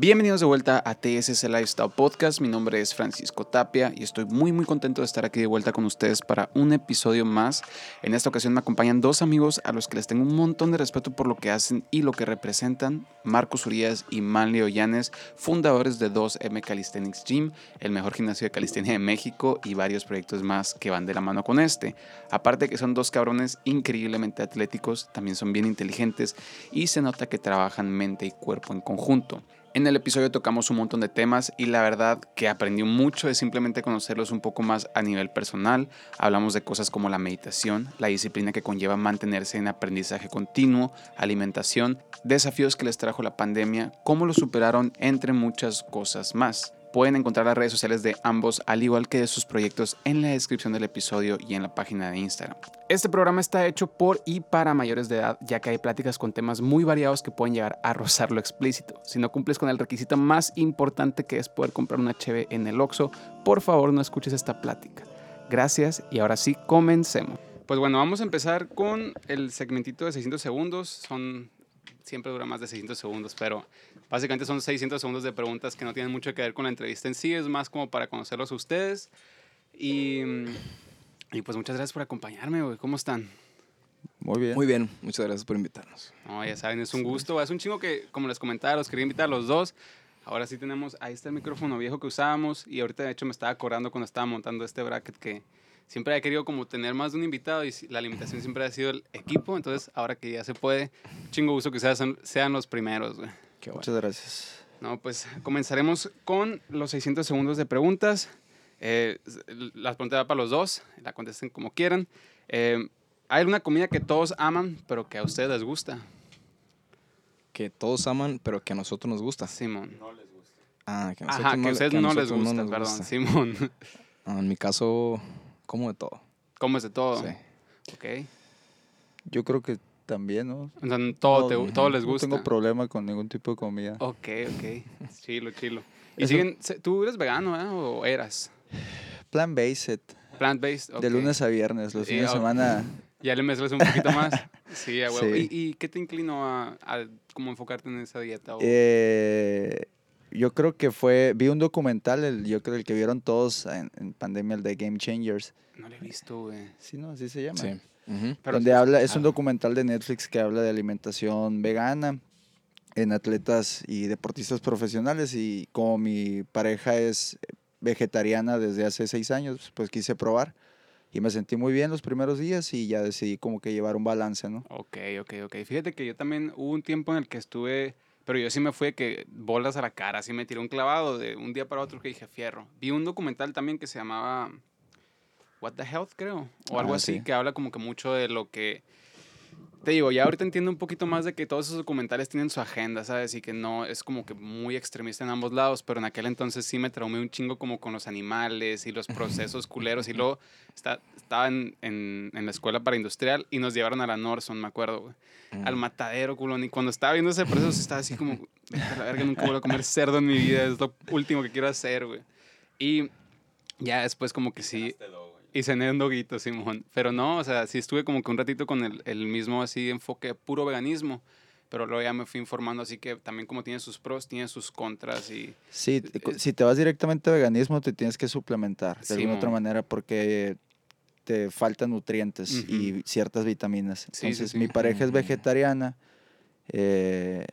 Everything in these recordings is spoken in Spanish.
Bienvenidos de vuelta a TSS Lifestyle Podcast. Mi nombre es Francisco Tapia y estoy muy muy contento de estar aquí de vuelta con ustedes para un episodio más. En esta ocasión me acompañan dos amigos a los que les tengo un montón de respeto por lo que hacen y lo que representan. Marcos Urias y Manlio Ollanes, fundadores de 2M Calisthenics Gym, el mejor gimnasio de calistenia de México y varios proyectos más que van de la mano con este. Aparte que son dos cabrones increíblemente atléticos, también son bien inteligentes y se nota que trabajan mente y cuerpo en conjunto. En el episodio tocamos un montón de temas y la verdad que aprendí mucho de simplemente conocerlos un poco más a nivel personal. Hablamos de cosas como la meditación, la disciplina que conlleva mantenerse en aprendizaje continuo, alimentación, desafíos que les trajo la pandemia, cómo lo superaron, entre muchas cosas más. Pueden encontrar las redes sociales de ambos, al igual que de sus proyectos, en la descripción del episodio y en la página de Instagram. Este programa está hecho por y para mayores de edad, ya que hay pláticas con temas muy variados que pueden llegar a rozar lo explícito. Si no cumples con el requisito más importante que es poder comprar una HB en el Oxxo, por favor no escuches esta plática. Gracias y ahora sí, comencemos. Pues bueno, vamos a empezar con el segmentito de 600 segundos. Son siempre dura más de 600 segundos, pero básicamente son 600 segundos de preguntas que no tienen mucho que ver con la entrevista en sí, es más como para conocerlos a ustedes. Y, y pues muchas gracias por acompañarme, güey. ¿Cómo están? Muy bien. Muy bien, muchas gracias por invitarnos. No, ya saben, es un gusto. Es un chingo que, como les comentaba, los quería invitar a los dos. Ahora sí tenemos, ahí está el micrófono viejo que usábamos y ahorita de hecho me estaba acordando cuando estaba montando este bracket que siempre he querido como tener más de un invitado y la limitación siempre ha sido el equipo, entonces ahora que ya se puede, chingo gusto que sean, sean los primeros. güey. Qué Muchas gracias. No, pues comenzaremos con los 600 segundos de preguntas. Eh, las preguntas van para los dos, la contesten como quieran. Eh, ¿Hay alguna comida que todos aman, pero que a ustedes les gusta? Que todos aman, pero que a nosotros nos gusta. Simón. Ah, que a Ajá, nosotros que a no, ustedes que a no les nosotros gusta, nos perdón, gusta. Simón. Ah, en mi caso, como de todo. Comes de todo. Sí. Ok. Yo creo que también, ¿no? O sea, todo, No, te- todo les No gusta. tengo problema con ningún tipo de comida. Ok, ok. Chilo, chilo. ¿Y Eso- siguen, tú eres vegano, eh? ¿O eras? Plan based, Plant-based. ok. de lunes a viernes, los fines de semana. Ya le mezclas un poquito más. Sí, a huevo. Sí. ¿Y, y qué te inclinó a, a como enfocarte en esa dieta? Eh, yo creo que fue, vi un documental, el, yo creo el que vieron todos en, en pandemia, el de Game Changers. No lo he visto, güey. Sí, ¿no? Así se llama. Sí. Ujú. Pero donde habla, es un ah. documental de Netflix que habla de alimentación vegana en atletas y deportistas profesionales y como mi pareja es vegetariana desde hace seis años, pues quise probar y me sentí muy bien los primeros días y ya decidí como que llevar un balance, ¿no? Ok, ok, ok. Fíjate que yo también hubo un tiempo en el que estuve, pero yo sí me fui de que bolas a la cara, así me tiré un clavado de un día para otro que dije fierro. Vi un documental también que se llamaba What the Health, creo, o algo Ah, así, sí. que habla como que mucho de lo que... Te digo, ya ahorita entiendo un poquito más de que todos esos documentales tienen su agenda, ¿sabes? Y que no es como que muy extremista en ambos lados, pero en aquel entonces sí me traumé un chingo como con los animales y los procesos culeros. Y luego está- estaba en, en- en la escuela para industrial y nos llevaron a la Norson, me acuerdo, güey al Mm. matadero, culón. Y cuando estaba viendo ese proceso, estaba así como, "Vete a la verga, nunca vuelvo a comer cerdo en mi vida, es lo último que quiero hacer, güey. Y ya después como que sí, y cené un doguito, Simón. Pero no, o sea, sí estuve como que un ratito con el, el mismo así enfoque puro veganismo. Pero luego ya me fui informando, así que también como tiene sus pros, tiene sus contras y... Sí, te- Es- si te vas directamente a veganismo te tienes que suplementar de Sí, alguna otra mo. manera porque te faltan nutrientes Ujú. y ciertas vitaminas. Sí, sí, Entonces sí. mi pareja es vegetariana, eh,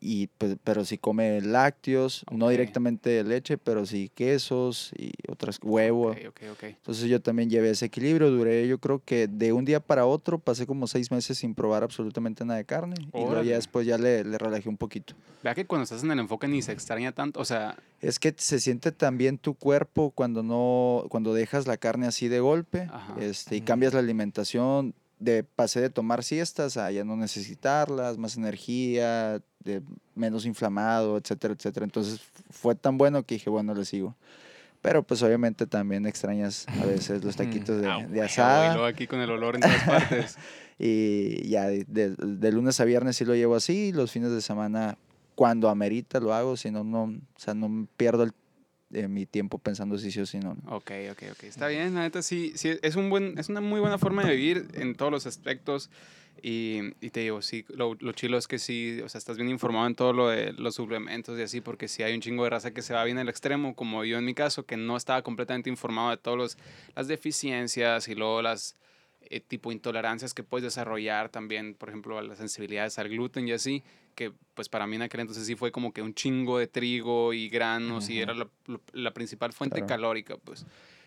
y, pues, pero sí come lácteos, no directamente leche, pero sí quesos y otras huevo. Ok, ok, ok. Entonces yo también llevé ese equilibrio, duré yo creo que de un día para otro pasé como seis meses sin probar absolutamente nada de carne y luego ya después ya le, le relajé un poquito. Vea que cuando estás en el enfoque ni se extraña tanto, o sea, Es que se siente también tu cuerpo cuando no, cuando dejas la carne así de golpe, Ajá. este, y cambias la alimentación, de pasé de tomar siestas a ya no necesitarlas, más energía, de menos inflamado, etcétera, etcétera. Entonces fue tan bueno que dije, bueno, le sigo. Pero pues obviamente también extrañas a veces los taquitos de, ah, de asada. Y luego aquí con el olor en todas partes. Y ya de, de- de lunes a viernes sí lo llevo así, los fines de semana cuando amerita lo hago, si no, no, o sea, no pierdo el- eh, mi tiempo pensando si sí o si no. Ok, ok, ok. Está bien, la neta sí, sí, es, un buen, es una muy buena forma de vivir en todos los aspectos. Y, y te digo, sí, lo, lo chilo es que sí, o sea, estás bien informado en todo lo de los suplementos y así, porque sí hay un chingo de raza que se va bien al extremo, como yo en mi caso, que no estaba completamente informado de todas las deficiencias y luego las eh, tipo intolerancias que puedes desarrollar también, por ejemplo, a las sensibilidades al gluten y así, que pues para mí en aquel entonces sí fue como que un chingo de trigo y granos y era la, principal fuente Claro. calórica, pues.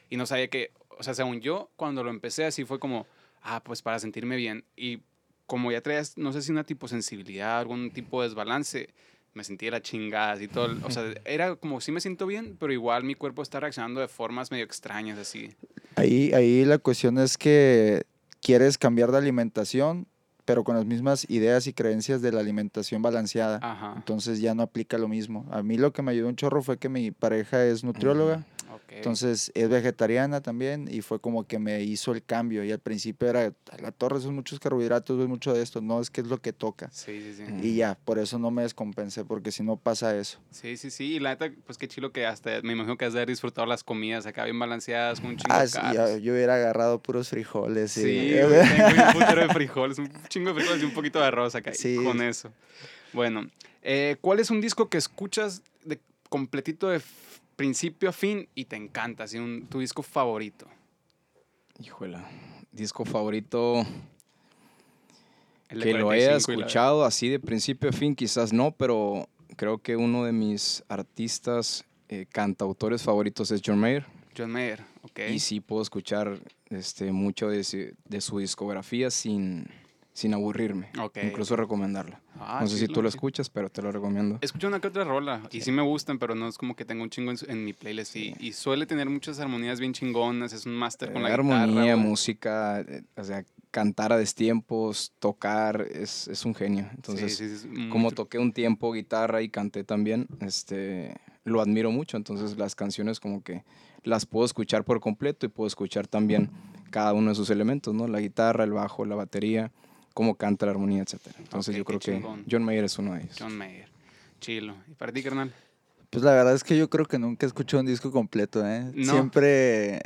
Y no sabía que, o sea, según yo, cuando lo empecé así fue como, ah, pues para sentirme bien. Y como ya traías, no sé si una tipo sensibilidad, algún tipo de desbalance, me sentía la chingada y todo. O sea, era como, sí me siento bien, pero igual mi cuerpo está reaccionando de formas medio extrañas, así. Ahí, ahí la cuestión es que quieres cambiar de alimentación, pero con las mismas ideas y creencias de la alimentación balanceada. Ajá. Entonces ya no aplica lo mismo. A mí lo que me ayudó un chorro fue que mi pareja es nutrióloga, Entonces es vegetariana también y fue como que me hizo el cambio. Y al principio era, "A la torre son muchos carbohidratos, es mucho de esto. No, es que es lo que toca. Sí, sí, sí. Y ya, por eso no me descompensé, porque si no pasa eso. Sí, sí, sí. Y la neta, pues qué chilo que hasta me imagino que has de haber disfrutado las comidas acá bien balanceadas, con un chingo Ah, de yo, yo hubiera agarrado puros frijoles. y- Sí, tengo un putero de frijoles, un chingo de frijoles y un poquito de arroz acá. Sí. Con eso. Bueno, eh, ¿cuál es un disco que escuchas de completito de principio a fin y te encanta? Así, un, tu disco favorito. Híjola. Disco favorito que lo 45 haya escuchado así de principio a fin, quizás no, pero creo que uno de mis artistas eh, cantautores favoritos es John Mayer. John Mayer, ok. Y sí puedo escuchar este, mucho de, de su discografía sin, sin aburrirme. Incluso recomendarla. Ah, no sé si tú lo sí. escuchas, pero te lo recomiendo. Escucho una que otra rola y sí me gustan, pero no es como que tengo un chingo en, mi playlist. Y, y suele tener muchas armonías bien chingonas, es un máster con la Eh, guitarra. armonía, güey. música, eh, o sea, cantar a destiempos, tocar, es, es un genio. Entonces, como toqué un tiempo guitarra y canté también, este, lo admiro mucho. Entonces, las canciones como que las puedo escuchar por completo y puedo escuchar también cada uno de sus elementos, ¿no? La guitarra, el bajo, la batería, cómo canta la armonía, etc. Entonces, Ok, yo creo qué que chingón. John Mayer es uno de ellos. John Mayer. Chilo. ¿Y para ti, carnal? Pues la verdad es que yo creo que nunca he escuchado un disco completo, ¿eh? No. Siempre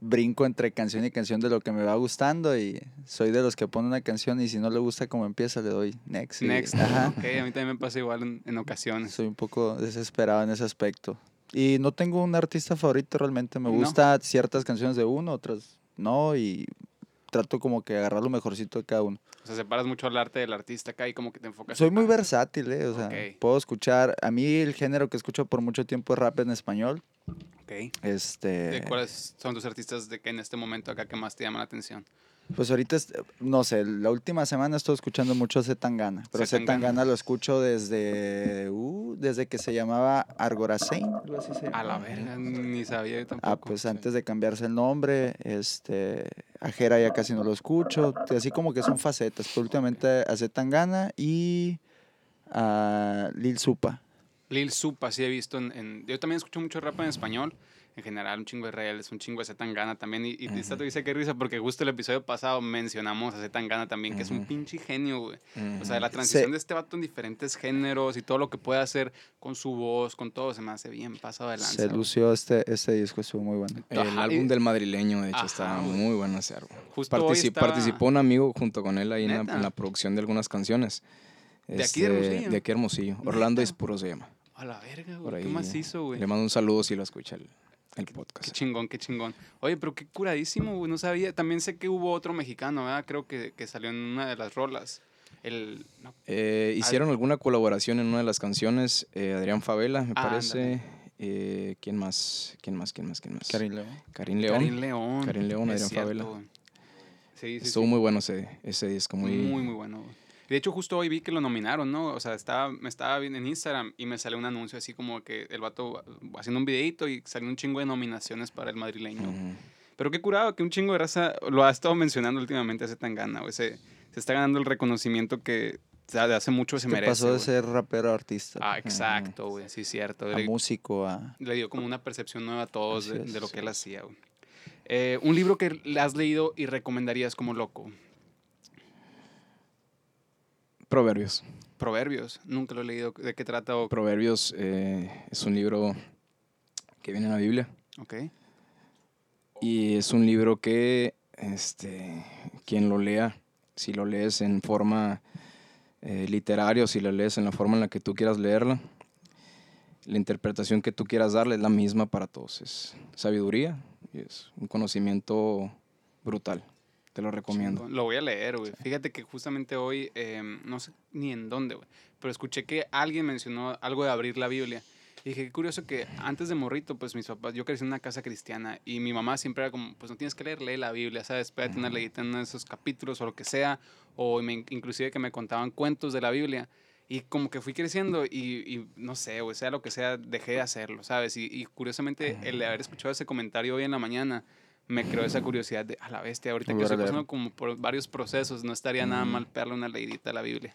brinco entre canción y canción de lo que me va gustando y soy de los que pone una canción y si no le gusta como empieza le doy next. y- Next. Ajá. Ok, a mí también me pasa igual en, en ocasiones. Soy un poco desesperado en ese aspecto. Y no tengo un artista favorito realmente. Me No. gusta ciertas canciones de uno, otras no y trato como que agarrar lo mejorcito de cada uno. O sea, separas mucho el arte del artista acá y como que te enfocas. Soy en- muy versátil, ¿eh? O sea, puedo escuchar. A mí el género que escucho por mucho tiempo es rap en español. Ok. Este. ¿De cuáles son tus artistas de que en este momento acá que más te llaman la atención? Pues ahorita, no sé, la última semana estoy escuchando mucho a Zetangana. Pero Zetangana. Lo escucho desde. uh, desde que se llamaba Argoracein, algo así se A la verga, ni sabía yo tampoco. Ah, pues antes de cambiarse el nombre, este, a Jera ya casi no lo escucho, así como que son facetas, pero últimamente a Zetangana y a Lil Supa. Lil Supa, sí he visto en, en- Yo también escucho mucho rap en español. En general, un chingo de reales, un chingo de Zetangana también. Y, y esta te dice que risa porque justo el episodio pasado mencionamos a Zetangana también, que es un pinche genio, güey. O sea, la transición de este vato en diferentes géneros y todo lo que puede hacer con su voz, con todo, se me hace bien pasado de lanza. Se güey. lució este, este disco, estuvo muy bueno. El Ajá, y- álbum del madrileño, de hecho, güey. muy bueno ese álbum. Justo hoy Partici- estaba- Participó un amigo junto con él ahí en la, ¿Neta? en la producción de algunas canciones. ¿De aquí de Este, Hermosillo? De aquí Hermosillo. Orlando ¿Neta? Ispuro se llama. A la verga, güey. ¿Qué más hizo, güey? Le mando un saludo si lo escucha el, el Qué podcast. chingón, qué chingón. Oye, pero qué curadísimo, güey. No sabía. También sé que hubo otro mexicano, ¿verdad? Creo que, que salió en una de las rolas. El. no, Eh, hicieron alguna colaboración en una de las canciones. eh, Adrián Favela, me Ah, parece. Eh, ¿Quién más? ¿Quién más? ¿Quién más? ¿Quién más? Karin León. Karin León. Karin León. Karin León, Adrián cierto, Favela. Sí, sí, Estuvo sí. muy bueno ese, ese disco. Muy, Muy, muy bueno. güey. De hecho, justo hoy vi que lo nominaron, ¿no? O sea, estaba, me estaba viendo en Instagram y me salió un anuncio así como que el vato haciendo un videito y salió un chingo de nominaciones para el madrileño. Pero qué curado que un chingo de raza lo ha estado mencionando últimamente hace tan gana, güey. Se, se está ganando el reconocimiento que de hace mucho se merece. pasó de ser rapero a artista. Ah, exacto, güey. Sí, cierto. a Le, músico, a... le dio como una percepción nueva a todos de, es, de lo que él hacía, güey. Eh, un libro que le has leído y recomendarías como loco. Proverbios. Proverbios. Nunca lo he leído. ¿De qué trata? o- Proverbios eh, es un libro que viene en la Biblia. Ok. Y es un libro que este, quien lo lea si lo lees en forma eh, literaria o si lo lees en la forma en la que tú quieras leerla, la interpretación que tú quieras darle es la misma para todos. Es sabiduría y es un conocimiento brutal. Te lo recomiendo. Chingón. Lo voy a leer, güey. Fíjate que justamente hoy, em, no sé ni en dónde, güey, pero escuché que alguien mencionó algo de abrir la Biblia. Y dije, qué curioso que antes de morrito, pues mis papás, yo crecí en una casa cristiana y mi mamá siempre era como, pues no tienes que leer, lee la Biblia, ¿sabes? Espérate una leída en esos capítulos o lo que sea. O me- inclusive que me contaban cuentos de la Biblia. Y como que fui creciendo y, y no sé, o sea lo que sea, dejé de hacerlo, ¿sabes? Y, y curiosamente el haber escuchado ese comentario hoy en la mañana me creó esa curiosidad de, a la bestia, ahorita que estoy pasando como por varios procesos, no estaría nada mal pegarle una leidita a la Biblia.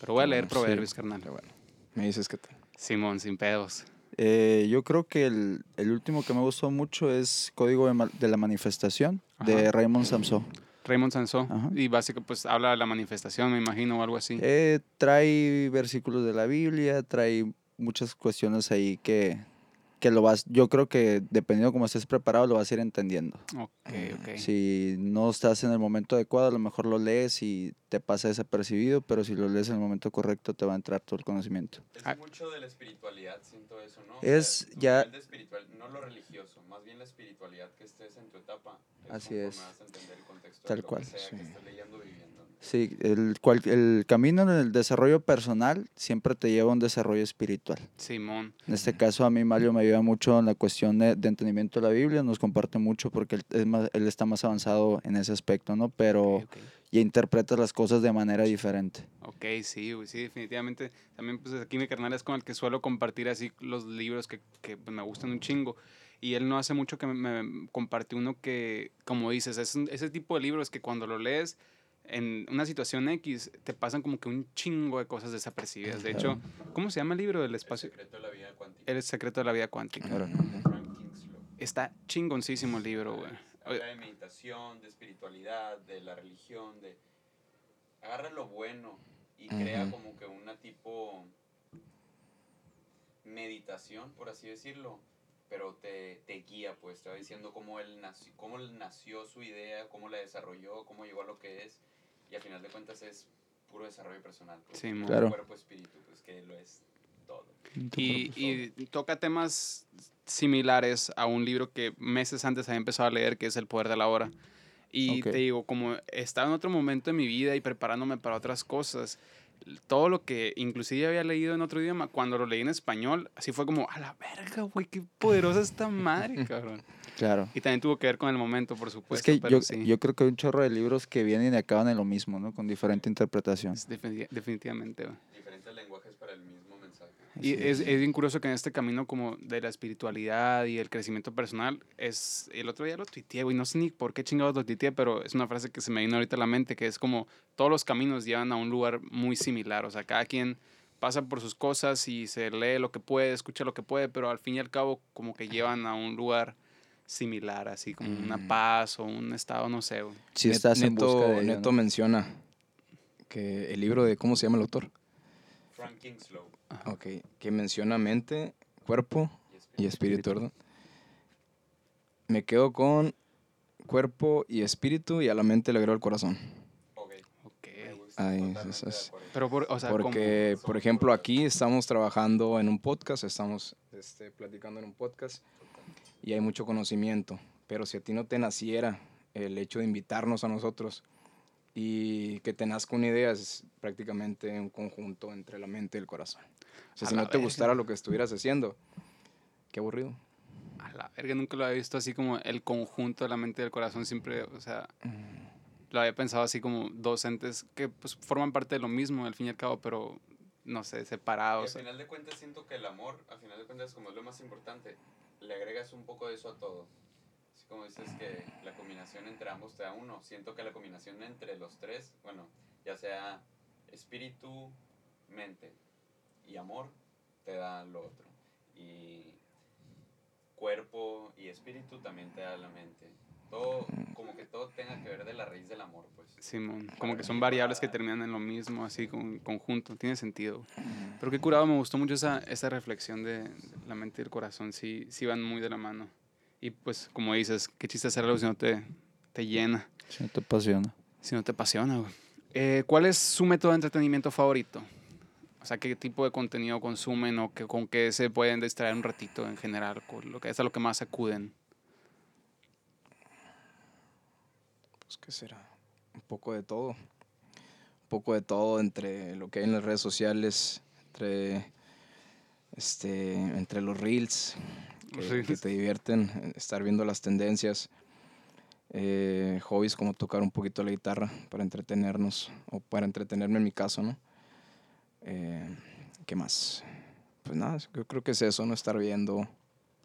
Pero voy a leer Sí. Proverbios, carnal. Pero bueno, me dices que tal. Simón, sin pedos. Eh, yo creo que el, el último que me gustó mucho es Código de, de la Manifestación de Ajá. Raymond Samson. Raymond Sansó. Y básicamente, pues habla de la manifestación, me imagino, o algo así. Eh, trae versículos de la Biblia, trae muchas cuestiones ahí que, que lo vas, yo creo que dependiendo cómo estés preparado lo vas a ir entendiendo. Ok, ok. Si no estás en el momento adecuado, a lo mejor lo lees y te pasa desapercibido, pero si lo lees en el momento correcto te va a entrar todo el conocimiento. Es Ah. mucho de la espiritualidad, siento eso, ¿no? O Es sea, ya- de espiritual, no lo religioso, más bien la espiritualidad que estés en tu etapa. es Así es. vas a entender el contexto de Tal lo que cual. sea Sí. que estés leyendo viviendo. Sí, el, cual, el camino en el desarrollo personal siempre te lleva a un desarrollo espiritual. Simón. En este caso a mí Mario me ayuda mucho en la cuestión de, de entendimiento de la Biblia, nos comparte mucho porque él, es más- él está más avanzado en ese aspecto, ¿no? Pero Ok, ok. ya interpretas las cosas de manera diferente. Ok, sí, sí, definitivamente. También, pues aquí mi carnal es con el que suelo compartir así los libros que, que pues, me gustan un chingo. Y él no hace mucho que me, me compartió uno que, como dices, es un- ese tipo de libros que cuando lo lees en una situación X te pasan como que un chingo de cosas desapercibidas. De hecho, ¿cómo se llama el libro del El espacio? secreto de la vida cuántica. El secreto de la vida cuántica. Claro. Kingslow. Está chingoncísimo el libro, güey. Habla de meditación, de espiritualidad, de la religión, de... Agarra lo bueno y crea como que una tipo meditación, por así decirlo, pero te, te guía, pues, te va diciendo cómo él, nació, cómo él nació su idea, cómo la desarrolló, cómo llegó a lo que es, y al final de cuentas es puro desarrollo personal. Pues, Sí. Claro. Cuerpo, espíritu, pues que lo es todo. Y, y toca temas similares a un libro que meses antes había empezado a leer, que es El Poder de la Hora. Y Ok. te digo, como estaba en otro momento de mi vida y preparándome para otras cosas, todo lo que inclusive había leído en otro idioma, cuando lo leí en español, así fue como, a la verga, güey, qué poderosa esta madre, cabrón. Claro. Y también tuvo que ver con el momento, por supuesto. es que pero yo, sí, yo creo que hay un chorro de libros que vienen y acaban en lo mismo, ¿no? Con diferente interpretación. es definitivamente. Diferentes lenguajes para el mismo mensaje. Y es, es bien curioso que en este camino como de la espiritualidad y el crecimiento personal, es el otro día lo tuiteé, güey, no sé ni por qué chingados lo tuiteé, pero es una frase que se me vino ahorita a la mente, que es como todos los caminos llevan a un lugar muy similar, o sea, cada quien pasa por sus cosas y se lee lo que puede, escucha lo que puede, pero al fin y al cabo como que llevan a un lugar similar, así como una Mm. paz o un estado, no sé. Si Net- estás en Neto, busca de ello, Neto ¿no? menciona que el libro de, ¿cómo se llama el autor? Frank Kingslow Ok, que menciona mente, cuerpo y espíritu. y espíritu, ¿verdad? Me quedo con cuerpo y espíritu y a la mente le agrego el corazón. Ok, Ok. me gusta, Ay, totalmente eso de es- acuerdo. Pero, por, o sea, Porque, por ejemplo, aquí estamos trabajando en un podcast, estamos este, platicando en un podcast y hay mucho conocimiento. Pero si a ti no te naciera el hecho de invitarnos a nosotros y que te nazca una idea, es prácticamente un conjunto entre la mente y el corazón. O sea, A si no te verga. gustara lo que estuvieras haciendo, qué aburrido. A la verga, nunca lo había visto así como el conjunto de la mente y del corazón, siempre, o sea, lo había pensado así como dos entes que pues forman parte de lo mismo al fin y al cabo, pero no sé, Y separados. al final de cuentas siento que el amor, al final de cuentas como es lo más importante, le agregas un poco de eso a todo. Así como dices que la combinación entre ambos te da uno, siento que la combinación entre los tres, bueno, ya sea espíritu, mente y amor, te da lo otro. Y cuerpo y espíritu también te da la mente. Todo, como que todo tenga que ver de la raíz del amor, pues. Simón, como que son variables que terminan en lo mismo, así con conjunto, tiene sentido. Pero qué curado, me gustó mucho esa, esa reflexión de, la mente y el corazón, sí, sí van muy de la mano. Y pues, como dices, qué chiste hacerlo si no te, te llena, Si no te apasiona. si no te apasiona, güey. Eh, ¿Cuál es su método de entretenimiento favorito? O sea, ¿qué tipo de contenido consumen o que, con qué se pueden distraer un ratito en general? Con lo que es a lo que más acuden. Pues, ¿qué será? Un poco de todo. Un poco de todo entre lo que hay en las redes sociales, entre, este, entre los reels, que, que Reels. te divierten, eh, estar viendo las tendencias. eh, hobbies como tocar un poquito la guitarra para entretenernos, o para entretenerme en mi caso, ¿no? Eh, ¿Qué más? Pues nada, yo creo que es eso, no estar viendo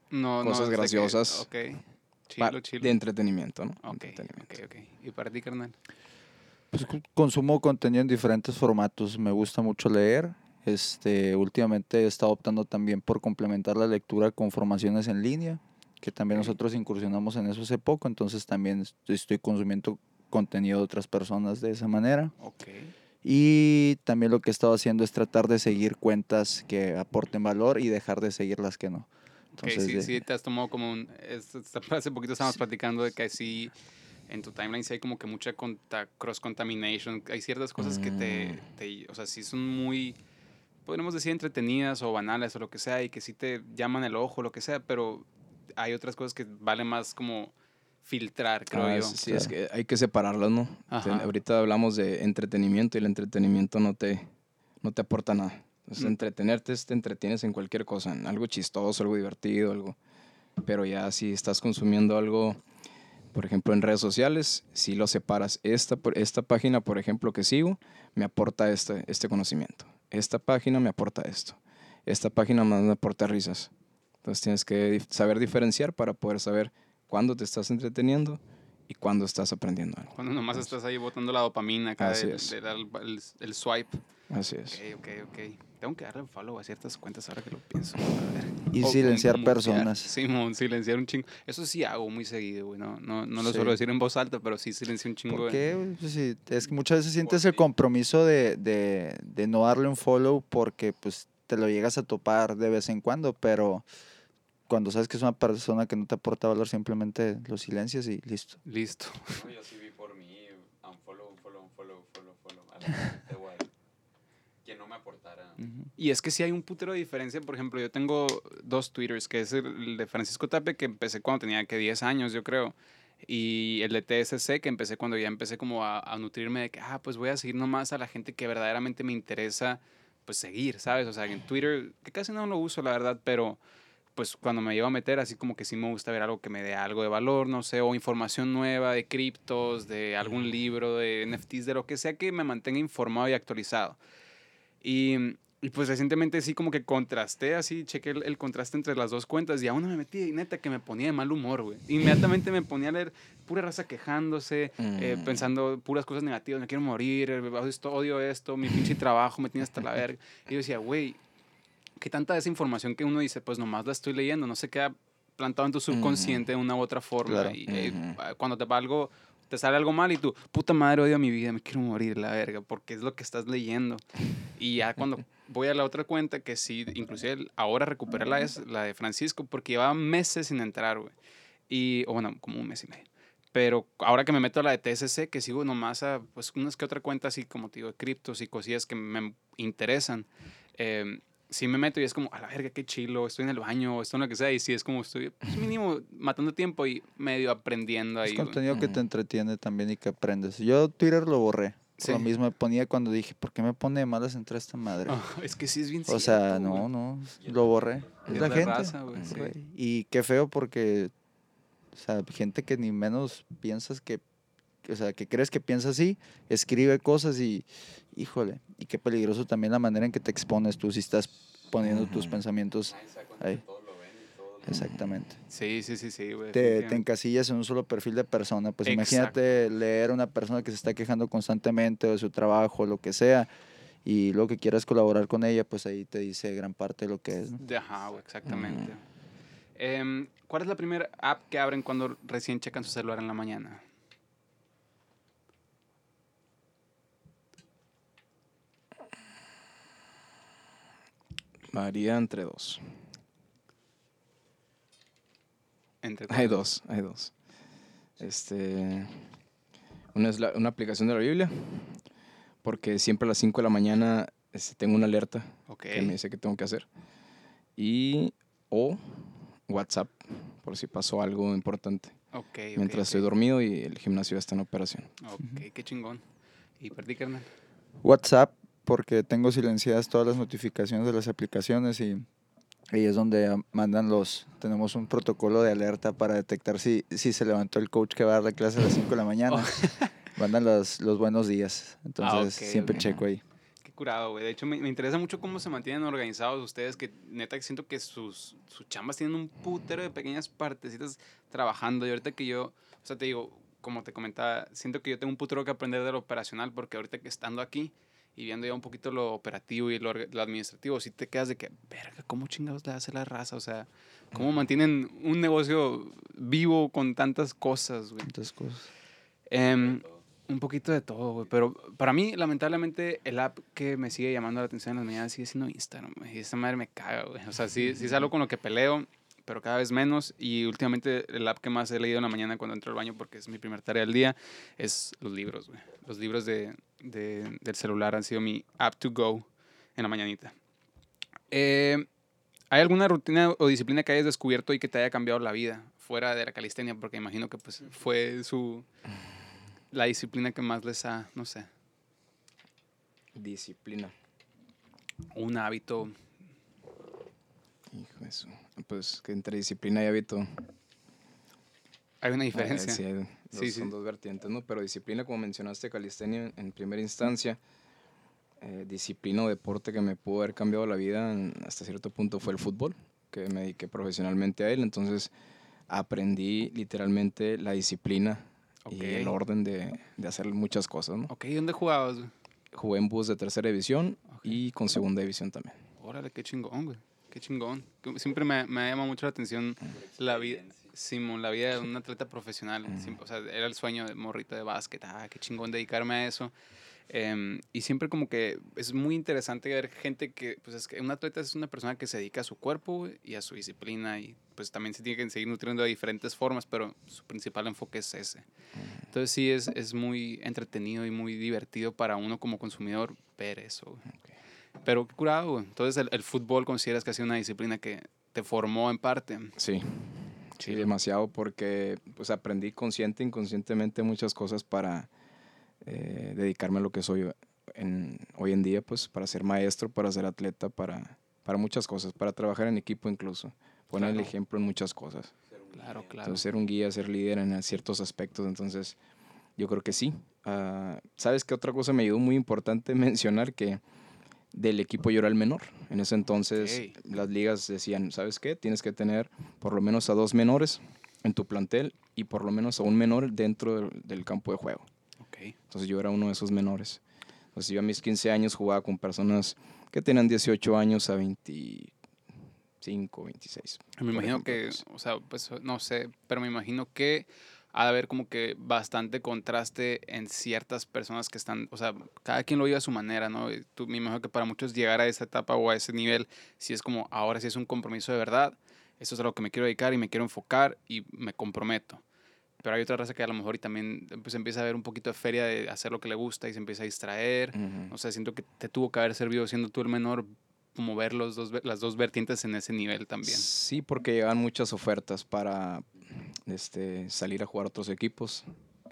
No, Cosas que- graciosas. ok. pa- Chilo, chilo. de entretenimiento, ¿no? Ok, Entretenimiento. ok, ok. ¿Y para ti, carnal? Pues consumo contenido en diferentes formatos. Me gusta mucho leer. Este, últimamente he estado optando también por complementar la lectura con formaciones en línea, que también nosotros incursionamos en eso hace poco, entonces también estoy, consumiendo contenido de otras personas de esa manera. Ok. Y también lo que he estado haciendo es tratar de seguir cuentas que aporten valor y dejar de seguir las que no. Ok, Entonces, sí, de- sí, te has tomado como un... es- hace poquito estábamos platicando de que sí, en tu timeline sí hay como que mucha conta- cross-contamination. Hay ciertas cosas que te, Mm. te... O sea, sí son muy... Podríamos decir entretenidas o banales o lo que sea y que sí te llaman el ojo, lo que sea, pero hay otras cosas que vale más como filtrar, creo Ah, yo. sí, sí, es que hay que separarlas, ¿no? Ajá. ahorita hablamos de entretenimiento y el entretenimiento no te, no te aporta nada. Mm. entretenerte es te entretienes en cualquier cosa, en algo chistoso, algo divertido, algo. Pero ya si estás consumiendo algo, por ejemplo, en redes sociales, si lo separas, esta, esta página, por ejemplo, que sigo, me aporta este, este conocimiento. Esta página me aporta esto. Esta página más me aporta risas. Entonces tienes que saber diferenciar para poder saber cuándo te estás entreteniendo y cuándo estás aprendiendo algo. Cuando nomás estás ahí botando la dopamina acá Así de, es. de dar el, el- el swipe. Así es. Ok, ok, ok. Tengo que darle follow a ciertas cuentas ahora que lo pienso. A ver. y O silenciar personas. Simón, silenciar un chingo. Eso sí hago muy seguido, güey. No, no, no lo Sí. suelo decir en voz alta, pero sí silencio un chingo. ¿Por qué? Pues sí, es que muchas veces sientes el compromiso de, de, de no darle un follow porque pues te lo llegas a topar de vez en cuando, pero cuando sabes que es una persona que no te aporta valor, simplemente lo silencias y listo. Listo. No, yo sí vi por mí, unfollow, unfollow, unfollow, follow, follow. A la gente, güey. Que no me aportara. Y es que sí hay un putero de diferencia. Por ejemplo, yo tengo dos Twitters, que es el de Francisco Tape, que empecé cuando tenía que 10 años, yo creo. Y el de TSC, que empecé cuando ya empecé como a, a nutrirme de que, ah, pues voy a seguir nomás a la gente que verdaderamente me interesa, pues seguir, ¿sabes? O sea, en Twitter, que casi no lo uso, la verdad, pero pues cuando me llevo a meter, así como que sí me gusta ver algo que me dé algo de valor, no sé, o información nueva de criptos, de algún libro, de NFTs, de lo que sea que me mantenga informado y actualizado. Y, y pues recientemente sí como que contrasté así, chequé el, el contraste entre las dos cuentas y aún no me metí y neta que me ponía de mal humor, güey. Inmediatamente me ponía a leer pura raza quejándose, eh, Mm. pensando puras cosas negativas, me quiero morir, eh, odio esto, odio esto, mi pinche trabajo me tiene hasta la verga. Y yo decía, güey, qué tanta desinformación que uno dice, pues nomás la estoy leyendo, no se queda plantado en tu subconsciente de una u otra forma. Claro. Y eh, Ujú. cuando te va algo, te sale algo mal y tú, puta madre, odio mi vida, me quiero morir, la verga, porque es lo que estás leyendo. Y ya cuando voy a la otra cuenta, que sí, inclusive ahora recuperé la, es- la de Francisco, porque llevaba meses sin entrar, güey. Y, o bueno, como un mes y medio. Pero ahora que me meto a la de TSC, que sigo nomás a, pues, unas que otra cuenta así, como te digo, de criptos y cosillas que me interesan, eh, sí me meto y es como, a la verga, qué chilo, estoy en el baño, esto en lo que sea, y sí es como estoy, pues, mínimo, matando tiempo y medio aprendiendo Es ahí. güey. contenido que te entretiene también y que aprendes. Yo Twitter lo borré. Sí. Lo mismo me ponía cuando dije, ¿por qué me pone de malas entre esta madre? Ah, es que sí es bien o sea, cierto, no, güey. no, es lo borré. Es Es la la gente. raza, güey, sí. güey. Y qué feo porque, o sea, gente que ni menos piensas que, o sea, que crees que piensa así, escribe cosas y, híjole, y qué peligroso también la manera en que te expones tú si estás poniendo tus pensamientos. Ahí. lo lo Exactamente. Sí, sí, sí, sí, güey. Te, encasillas en un solo perfil de persona. Pues imagínate leer a una persona que se está quejando constantemente de su trabajo, lo que sea, y luego que quieras colaborar con ella, pues ahí te dice gran parte de lo que es. ¿no? De- Ajá, güey, exactamente. Em, ¿Cuál es la primera app que abren cuando recién checan su celular en la mañana? Varía entre dos. Entre Hay dos, hay dos. Este, una es la- una aplicación de la Biblia. porque siempre a las 5 de la mañana este, tengo una alerta Ok. que me dice que tengo que hacer. Y o WhatsApp, por si pasó algo importante. Ok, ok, mientras estoy dormido y el gimnasio está en operación. Ok, qué chingón. ¿Y para ti, carnal? WhatsApp, porque tengo silenciadas todas las notificaciones de las aplicaciones y ahí es donde ah, mandan los, tenemos un protocolo de alerta para detectar si, si se levantó el coach que va a dar la clase a las 5 de la mañana. Mandan los, los buenos días. Entonces Oh. ok, siempre checo ahí. Qué curado, güey. De hecho, me, me interesa mucho cómo se mantienen organizados ustedes, que neta que siento que sus, sus chambas tienen un putero de pequeñas partecitas trabajando. Y ahorita que yo, o sea, te digo, como te comentaba, siento que yo tengo un putero que aprender de lo operacional, porque ahorita que estando aquí y viendo ya un poquito lo operativo y lo, lo administrativo, sí te quedas de que, verga, ¿cómo chingados le hace la raza? O sea, ¿cómo mantienen un negocio vivo con tantas cosas, güey? Tantas cosas. Em, un poquito de todo, güey. Pero para mí, lamentablemente, el app que me sigue llamando la atención en las mañanas sigue siendo Instagram, güey. Y esa madre me caga, güey. O sea, sí, sí es algo con lo que peleo, pero cada vez menos. Y últimamente el app que más he leído en la mañana cuando entro al baño, porque es mi primer tarea del día, es los libros, güey. Los libros de, de- del celular han sido mi app to go en la mañanita. Eh, ¿Hay alguna rutina o disciplina que hayas descubierto y que te haya cambiado la vida fuera de la calistenia? Porque imagino que pues fue su la disciplina que más les ha, no sé, Disciplina. un hábito. Hijo de eso. Pues que entre disciplina y hábito. Hay una eh, diferencia. sí, hay Sí, son sí. dos vertientes, ¿no? Pero disciplina, como mencionaste, calistenia en- primera instancia. eh, disciplina o deporte que me pudo haber cambiado la vida en- hasta cierto punto fue el fútbol, que me dediqué profesionalmente a él. Entonces aprendí literalmente la disciplina y el orden de, de hacer muchas cosas, ¿no? Ok, ¿dónde jugabas? güey? Jugué en bus de tercera división Ok. y con segunda división también. Órale, qué chingón, güey. Qué chingón. Siempre me, me ha llamado mucho la atención la vida, Simón, la vida de un atleta profesional. Siempre- o sea, era el sueño de morrito de básquet. Ah, qué chingón dedicarme a eso. Em, y siempre como que es muy interesante ver gente que, pues es que un atleta es una persona que se dedica a su cuerpo y a su disciplina y pues también se tiene que seguir nutriendo de diferentes formas, pero su principal enfoque es ese. Entonces sí es, es muy entretenido y muy divertido para uno como consumidor ver eso. Pero qué curado. Entonces el, el fútbol consideras que ha sido una disciplina que te formó en parte. Sí, sí, demasiado porque pues aprendí consciente e inconscientemente muchas cosas para eh, dedicarme a lo que soy en, hoy en día, pues para ser maestro, para ser atleta, para, para muchas cosas, para trabajar en equipo incluso, poner el ejemplo en muchas cosas. Claro, claro. Entonces ser un guía, ser líder en ciertos aspectos, entonces yo creo que sí. Ah, ¿Sabes qué otra cosa me ayudó muy importante mencionar? Que del equipo yo era el menor. En ese entonces las ligas decían, ¿sabes qué? Tienes que tener por lo menos a dos menores en tu plantel y por lo menos a un menor dentro del, del campo de juego. Ok. Entonces yo era uno de esos menores. Entonces yo a mis 15 años jugaba con personas que tenían 18 años a 25, 26. Me imagino que, o sea, pues no sé, pero me imagino que ha de haber como que bastante contraste en ciertas personas que están, o sea, cada quien lo vive a su manera, ¿no? Tú, me imagino que para muchos llegar a esa etapa o a ese nivel, si es como, ahora sí es un compromiso de verdad, eso es a lo que me quiero dedicar y me quiero enfocar y me comprometo. Pero hay otra raza que a lo mejor y también pues, empieza a ver un poquito de feria de hacer lo que le gusta y se empieza a distraer. Ujú. O sea, siento que te tuvo que haber servido siendo tú el menor como ver los dos, las dos vertientes en ese nivel también. Sí, porque llegan muchas ofertas para este, salir a jugar a otros equipos,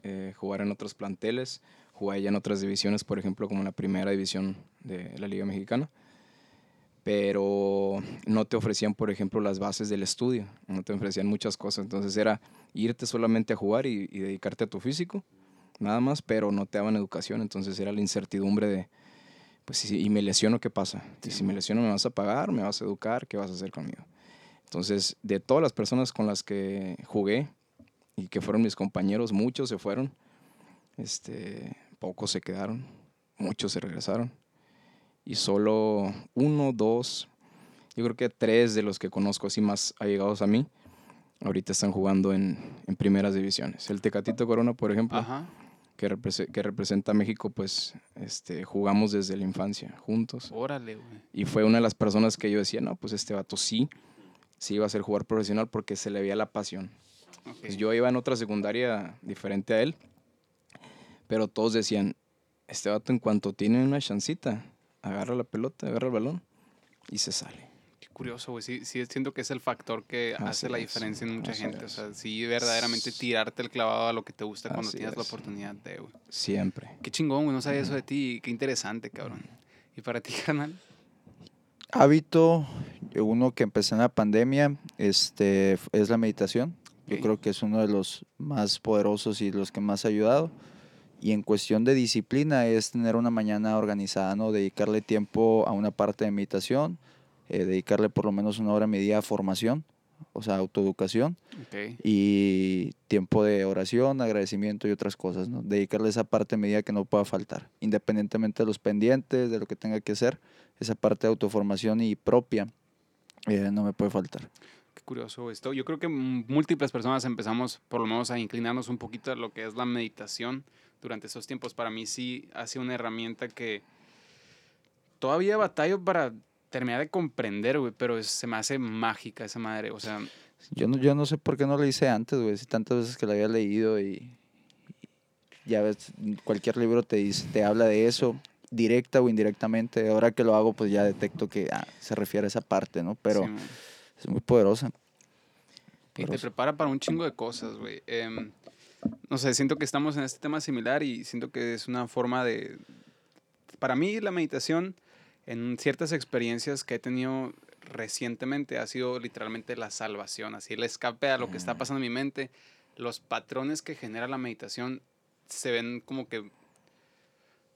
eh, jugar en otros planteles, jugar ya en otras divisiones, por ejemplo, como en la primera división de la Liga Mexicana. Pero no te ofrecían, por ejemplo, las bases del estudio, no te ofrecían muchas cosas. Entonces era irte solamente a jugar y, y dedicarte a tu físico, nada más, pero no te daban educación. Entonces era la incertidumbre de, pues si y me lesiono, ¿qué pasa? Si me lesiono, ¿me vas a pagar? ¿Me vas a educar? ¿Qué vas a hacer conmigo? Entonces, de todas las personas con las que jugué y que fueron mis compañeros, muchos se fueron, este, pocos se quedaron, muchos se regresaron. Y solo uno, dos, yo creo que tres de los que conozco así más allegados a mí, ahorita están jugando en, en primeras divisiones. El Tecatito Corona, por ejemplo, Ajá. que, que representa a México, pues este, jugamos desde la infancia juntos. Órale, güey. Y fue una de las personas que yo decía, no, pues este vato sí, sí iba a ser jugador profesional porque se le veía la pasión. Ok. Pues yo iba en otra secundaria diferente a él, pero todos decían, este vato en cuanto tiene una chancita, agarra la pelota, agarra el balón y se sale. Qué curioso, güey. Sí, sí, siento que es el factor que Así hace la es, diferencia en mucha gente. O es. sea, sí, verdaderamente tirarte el clavado a lo que te gusta cuando Así tienes la es. oportunidad de, güey. Siempre. Qué chingón, güey. No sabía eso de ti. Qué interesante, cabrón. ¿Y para ti, carnal? Hábito, uno que empecé en la pandemia, este, es la meditación. Yo creo que es uno de los más poderosos y los que más ha ayudado. Y en cuestión de disciplina es tener una mañana organizada, ¿no? Dedicarle tiempo a una parte de meditación, eh, dedicarle por lo menos una hora a mi día a formación, o sea, autoeducación, y tiempo de oración, agradecimiento y otras cosas, ¿no? Dedicarle esa parte de mi día que no pueda faltar, independientemente de los pendientes, de lo que tenga que hacer, esa parte de autoformación y propia eh, no me puede faltar. Qué curioso esto. Yo creo que múltiples personas empezamos por lo menos a inclinarnos un poquito a lo que es la meditación durante esos tiempos. Para mí sí ha sido una herramienta que todavía batallo para terminar de comprender, güey, pero se me hace mágica esa madre. O sea, Yo no, yo no sé por qué no lo hice antes, güey, si tantas veces que lo había leído y, y ya ves, cualquier libro te dice, te habla de eso, directa o indirectamente. Ahora que lo hago, pues ya detecto que ah, se refiere a esa parte, ¿no? Pero sí, es muy poderosa. Y te prepara para un chingo de cosas, güey. Em, no sé, siento que estamos en este tema similar y siento que es una forma de... Para mí la meditación, en ciertas experiencias que he tenido recientemente, ha sido literalmente la salvación, así el escape a lo que está pasando en mi mente. Los patrones que genera la meditación se ven como que...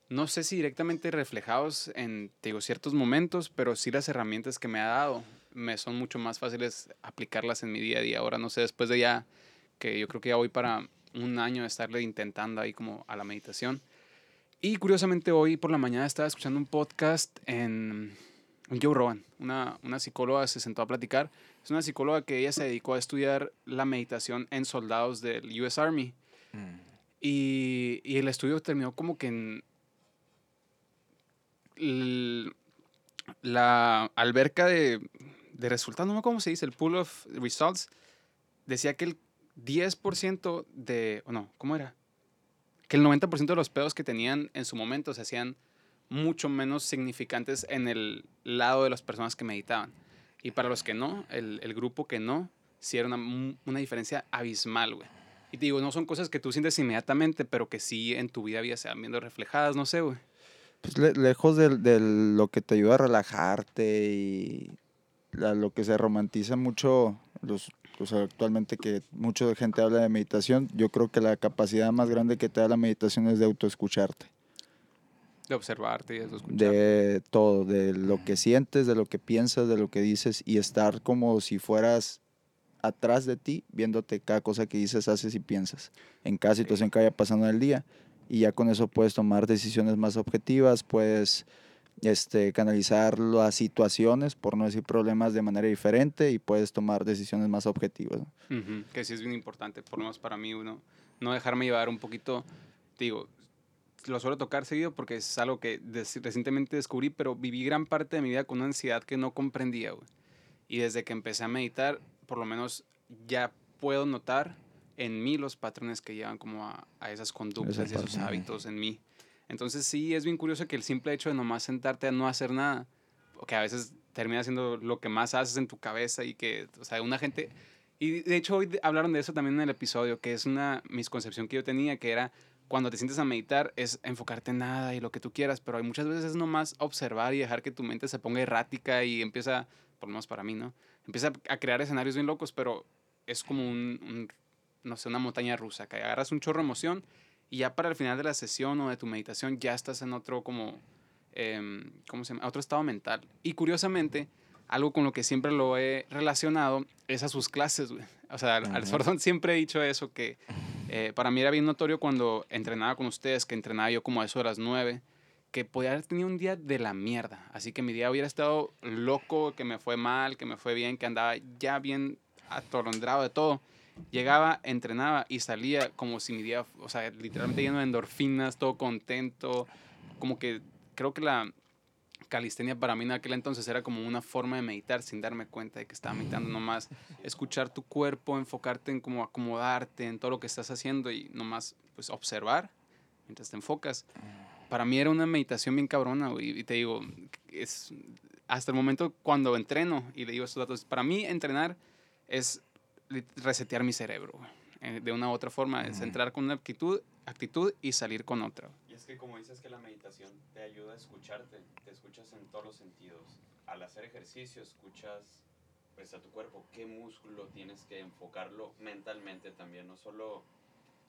No sé si directamente reflejados en, te digo, ciertos momentos, pero sí las herramientas que me ha dado me son mucho más fáciles aplicarlas en mi día a día. Ahora, no sé, después de ya, que yo creo que ya voy para un año de estarle intentando ahí como a la meditación. Y curiosamente hoy por la mañana estaba escuchando un podcast en Joe Rogan, una, una psicóloga se sentó a platicar. Es una psicóloga que ella se dedicó a estudiar la meditación en soldados del US Army. Y, y el estudio terminó como que en la alberca de, resultados, no me cómo se dice, el pool of results, decía que el 10% de, o no, ¿cómo era? Que el 90% de los pedos que tenían en su momento se hacían mucho menos significantes en el lado de las personas que meditaban. Y para los que no, el, grupo que no, sí era una diferencia abismal, güey. Y te digo, no son cosas que tú sientes inmediatamente, pero que sí en tu vida vida se van viendo reflejadas, no sé, güey. Pues le- lejos de, de lo que te ayuda a relajarte y la- lo que se romantiza mucho, los, o sea, actualmente que mucha gente habla de meditación, yo creo que la capacidad más grande que te da la meditación es de autoescucharte, De observarte y de escuchar. de todo, de lo que sientes, de lo que piensas, de lo que dices y estar como si fueras atrás de ti, viéndote cada cosa que dices, haces y piensas, en cada situación que vaya pasando en el día. Y ya con eso puedes tomar decisiones más objetivas, puedes este, canalizar las situaciones, por no decir problemas, de manera diferente y puedes tomar decisiones más objetivas. Que sí es bien importante, por lo menos para mí, uno, no dejarme llevar un poquito, digo, lo suelo tocar seguido porque es algo que recientemente descubrí, pero viví gran parte de mi vida con una ansiedad que no comprendía, güey. Y desde que empecé a meditar, por lo menos ya puedo notar en mí los patrones que llevan como a, a esas conductas y esos parte, hábitos en mí. Entonces sí, es bien curioso que el simple hecho de nomás sentarte a no hacer nada, que a veces termina siendo lo que más haces en tu cabeza y que, o sea, una gente... Y de hecho hoy hablaron de eso también en el episodio, que es una misconcepción que yo tenía, que era cuando te sientes a meditar es enfocarte en nada y lo que tú quieras, pero hay muchas veces es nomás observar y dejar que tu mente se ponga errática y empieza, por lo menos para mí, ¿no? Empieza a crear escenarios bien locos, pero es como un, un, no sé, una montaña rusa, que agarras un chorro de emoción y ya para el final de la sesión o de tu meditación ya estás en otro como, em, ¿cómo se llama? Otro estado mental. Y curiosamente, algo con lo que siempre lo he relacionado es a sus clases, güey. O sea, al. Sordón siempre he dicho eso, que eh, para mí era bien notorio cuando entrenaba con ustedes, que entrenaba yo como a eso de las nueve, que podía haber tenido un día de la mierda. Así que mi día hubiera estado loco, que me fue mal, que me fue bien, que andaba ya bien atolondrado de todo. Llegaba, entrenaba y salía como si mi día, o sea, literalmente lleno de endorfinas, todo contento. Como que creo que la calistenia para mí en aquel entonces era como una forma de meditar sin darme cuenta de que estaba meditando nomás. Escuchar tu cuerpo, enfocarte en cómo acomodarte, en todo lo que estás haciendo y nomás pues observar mientras te enfocas. para mí era una meditación bien cabrona. Y te digo, es hasta el momento cuando entreno y le digo estos datos, para mí entrenar es resetear mi cerebro, güey. Eh, de una u otra forma, es entrar con una actitud, actitud y salir con otra. Y es que como dices que la meditación te ayuda a escucharte, te escuchas en todos los sentidos. Al hacer ejercicio escuchas pues a tu cuerpo, qué músculo tienes que enfocarlo mentalmente también, no solo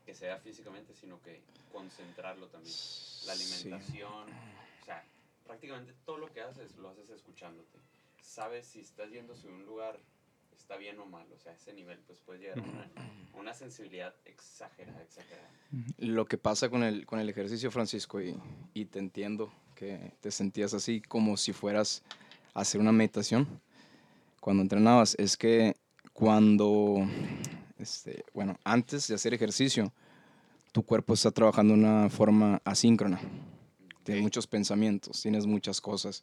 que sea físicamente, sino que concentrarlo también. La Sí. alimentación, o sea, prácticamente todo lo que haces lo haces escuchándote. Sabes si estás yendo hacia un lugar está bien o mal, o sea, a ese nivel pues puedes llegar a una, una sensibilidad exagerada, exagerada. Lo que pasa con el, con el ejercicio, Francisco, y, y te entiendo que te sentías así como si fueras a hacer una meditación cuando entrenabas, es que cuando, este, bueno, antes de hacer ejercicio, tu cuerpo está trabajando de una forma asíncrona. Tienes muchos pensamientos, tienes muchas cosas.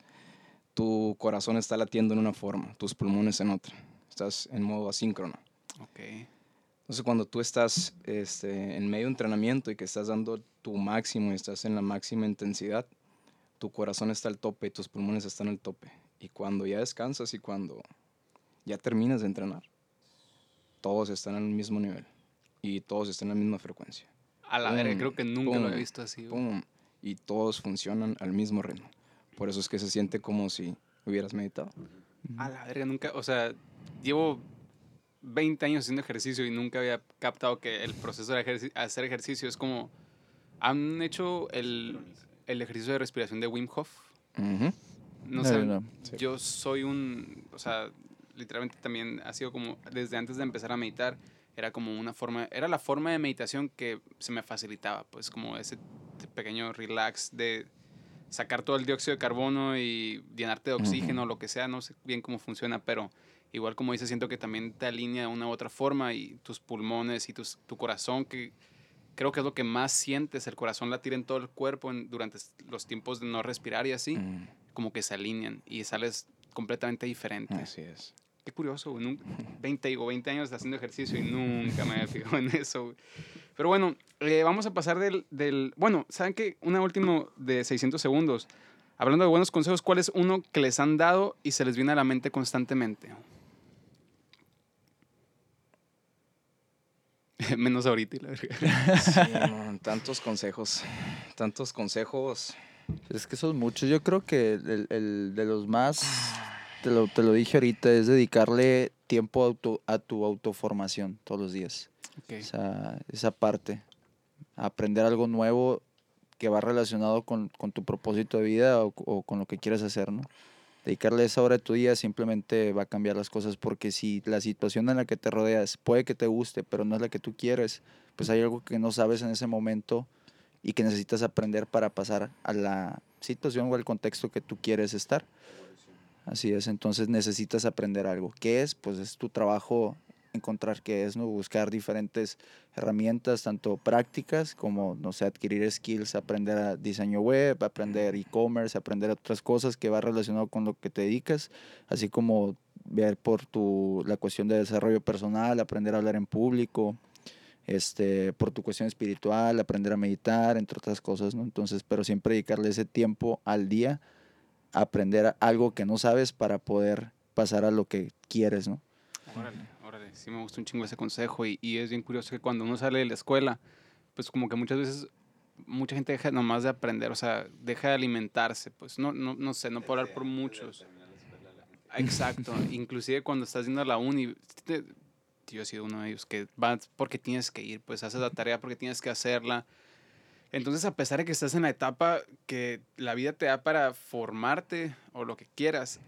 Tu corazón está latiendo en una forma, tus pulmones en otra. Estás en modo asíncrono. Ok. Entonces, cuando tú estás este, en medio de entrenamiento y que estás dando tu máximo y estás en la máxima intensidad, tu corazón está al tope y tus pulmones están al tope. Y cuando ya descansas y cuando ya terminas de entrenar, todos están al mismo nivel y todos están en la misma frecuencia. A la verga, creo que nunca lo he visto así. Y todos funcionan al mismo ritmo. Por eso es que se siente como si hubieras meditado. A la verga, nunca, o sea, llevo 20 años haciendo ejercicio y nunca había captado que el proceso de hacer ejercicio es como, ¿han hecho el, el ejercicio de respiración de Wim Hof? Ujú. No No, sé, no. Sí. yo soy un, o sea, literalmente también ha sido como, desde antes de empezar a meditar, era como una forma, era la forma de meditación que se me facilitaba, pues como ese pequeño relax de sacar todo el dióxido de carbono y llenarte de oxígeno, Ujú. lo que sea, no sé bien cómo funciona, pero igual como dices, siento que también te alinea de una u otra forma y tus pulmones y tus, tu corazón, que creo que es lo que más sientes, el corazón latir en todo el cuerpo en- durante los tiempos de no respirar y así Mm, como que se alinean y sales completamente diferente. Así es. Qué curioso, güey. Nun- 20, digo, 20 años haciendo ejercicio y nunca me había fijado en eso. Pero bueno, eh, vamos a pasar del, del... Bueno, ¿saben qué? Una última de 600 segundos. Hablando de buenos consejos, ¿cuál es uno que les han dado y se les viene a la mente constantemente? Menos ahorita, y la verga. Sí, no, tantos consejos, tantos consejos. Es que son muchos. Yo creo que el, el de los más, te lo, te lo dije ahorita, es dedicarle tiempo a, auto- a tu autoformación todos los días. Ok. O sea, esa parte. Aprender algo nuevo que va relacionado con, con tu propósito de vida o, o con lo que quieres hacer, ¿no? Dedicarle esa hora de tu día simplemente va a cambiar las cosas porque si la situación en la que te rodeas puede que te guste, pero no es la que tú quieres, pues hay algo que no sabes en ese momento y que necesitas aprender para pasar a la situación o al contexto que tú quieres estar. Así es, entonces necesitas aprender algo. ¿Qué es? Pues es tu trabajo encontrar qué es, ¿no? Buscar diferentes herramientas, tanto prácticas como, no sé, adquirir skills, aprender a diseño web, aprender e-commerce, aprender otras cosas que va relacionado con lo que te dedicas, así como ver por tu, la cuestión de desarrollo personal, aprender a hablar en público, este, por tu cuestión espiritual, aprender a meditar, entre otras cosas, ¿no? Entonces, pero siempre dedicarle ese tiempo al día a aprender algo que no sabes para poder pasar a lo que quieres, ¿no? Órale, órale. Sí me gusta un chingo ese consejo y, y es bien curioso que cuando uno sale de la escuela, pues como que muchas veces mucha gente deja nomás de aprender, o sea, deja de alimentarse, pues no, no, no sé, no puedo hablar por muchos. Exacto, inclusive cuando estás yendo a la uni, te- yo he sido uno de ellos que vas porque tienes que ir, pues haces la tarea porque tienes que hacerla. Entonces, a pesar de que estás en la etapa que la vida te da para formarte o lo que quieras,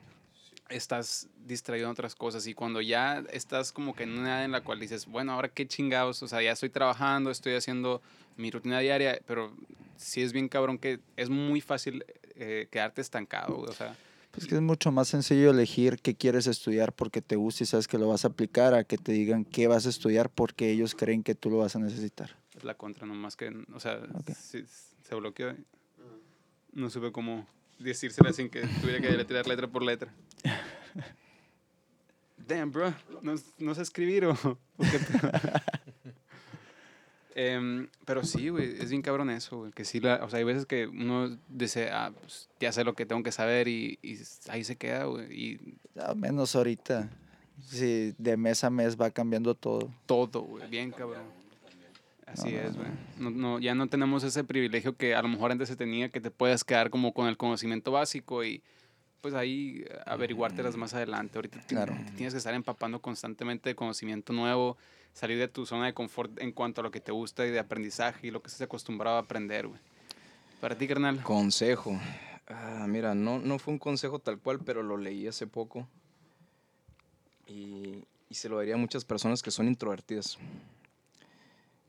estás distraído en otras cosas y cuando ya estás como que en una edad en la cual dices, bueno, ahora qué chingados, o sea, ya estoy trabajando, estoy haciendo mi rutina diaria, pero sí es bien cabrón que es muy fácil eh, quedarte estancado, o sea, Pues que es mucho más sencillo elegir qué quieres estudiar porque te gusta y sabes que lo vas a aplicar a que te digan qué vas a estudiar porque ellos creen que tú lo vas a necesitar. es la contra, nomás que, o sea, Ok. sí, se bloqueó. No supe cómo decírsela sin que tuviera que deletrear letra por letra. Damn, bro, no, no sé escribir o... o qué pedo? Em, pero sí, güey, es bien cabrón eso, güey. Que sí, la, o sea, hay veces que uno dice, ah, pues ya sé lo que tengo que saber y, y ahí se queda, güey. Y Al menos ahorita. Sí, de mes a mes va cambiando todo. todo, güey, bien cabrón. Así No, es, güey. No, no, ya no tenemos ese privilegio que a lo mejor antes se tenía, que te puedes quedar como con el conocimiento básico y pues ahí eh, averiguártelas más adelante. Ahorita Claro. te tienes que estar empapando constantemente de conocimiento nuevo, salir de tu zona de confort en cuanto a lo que te gusta y de aprendizaje y lo que estás acostumbrado a aprender, güey. Para ti, carnal. Consejo. Ah, mira, no, no fue un consejo tal cual, pero lo leí hace poco. Y, y se lo daría a muchas personas que son introvertidas.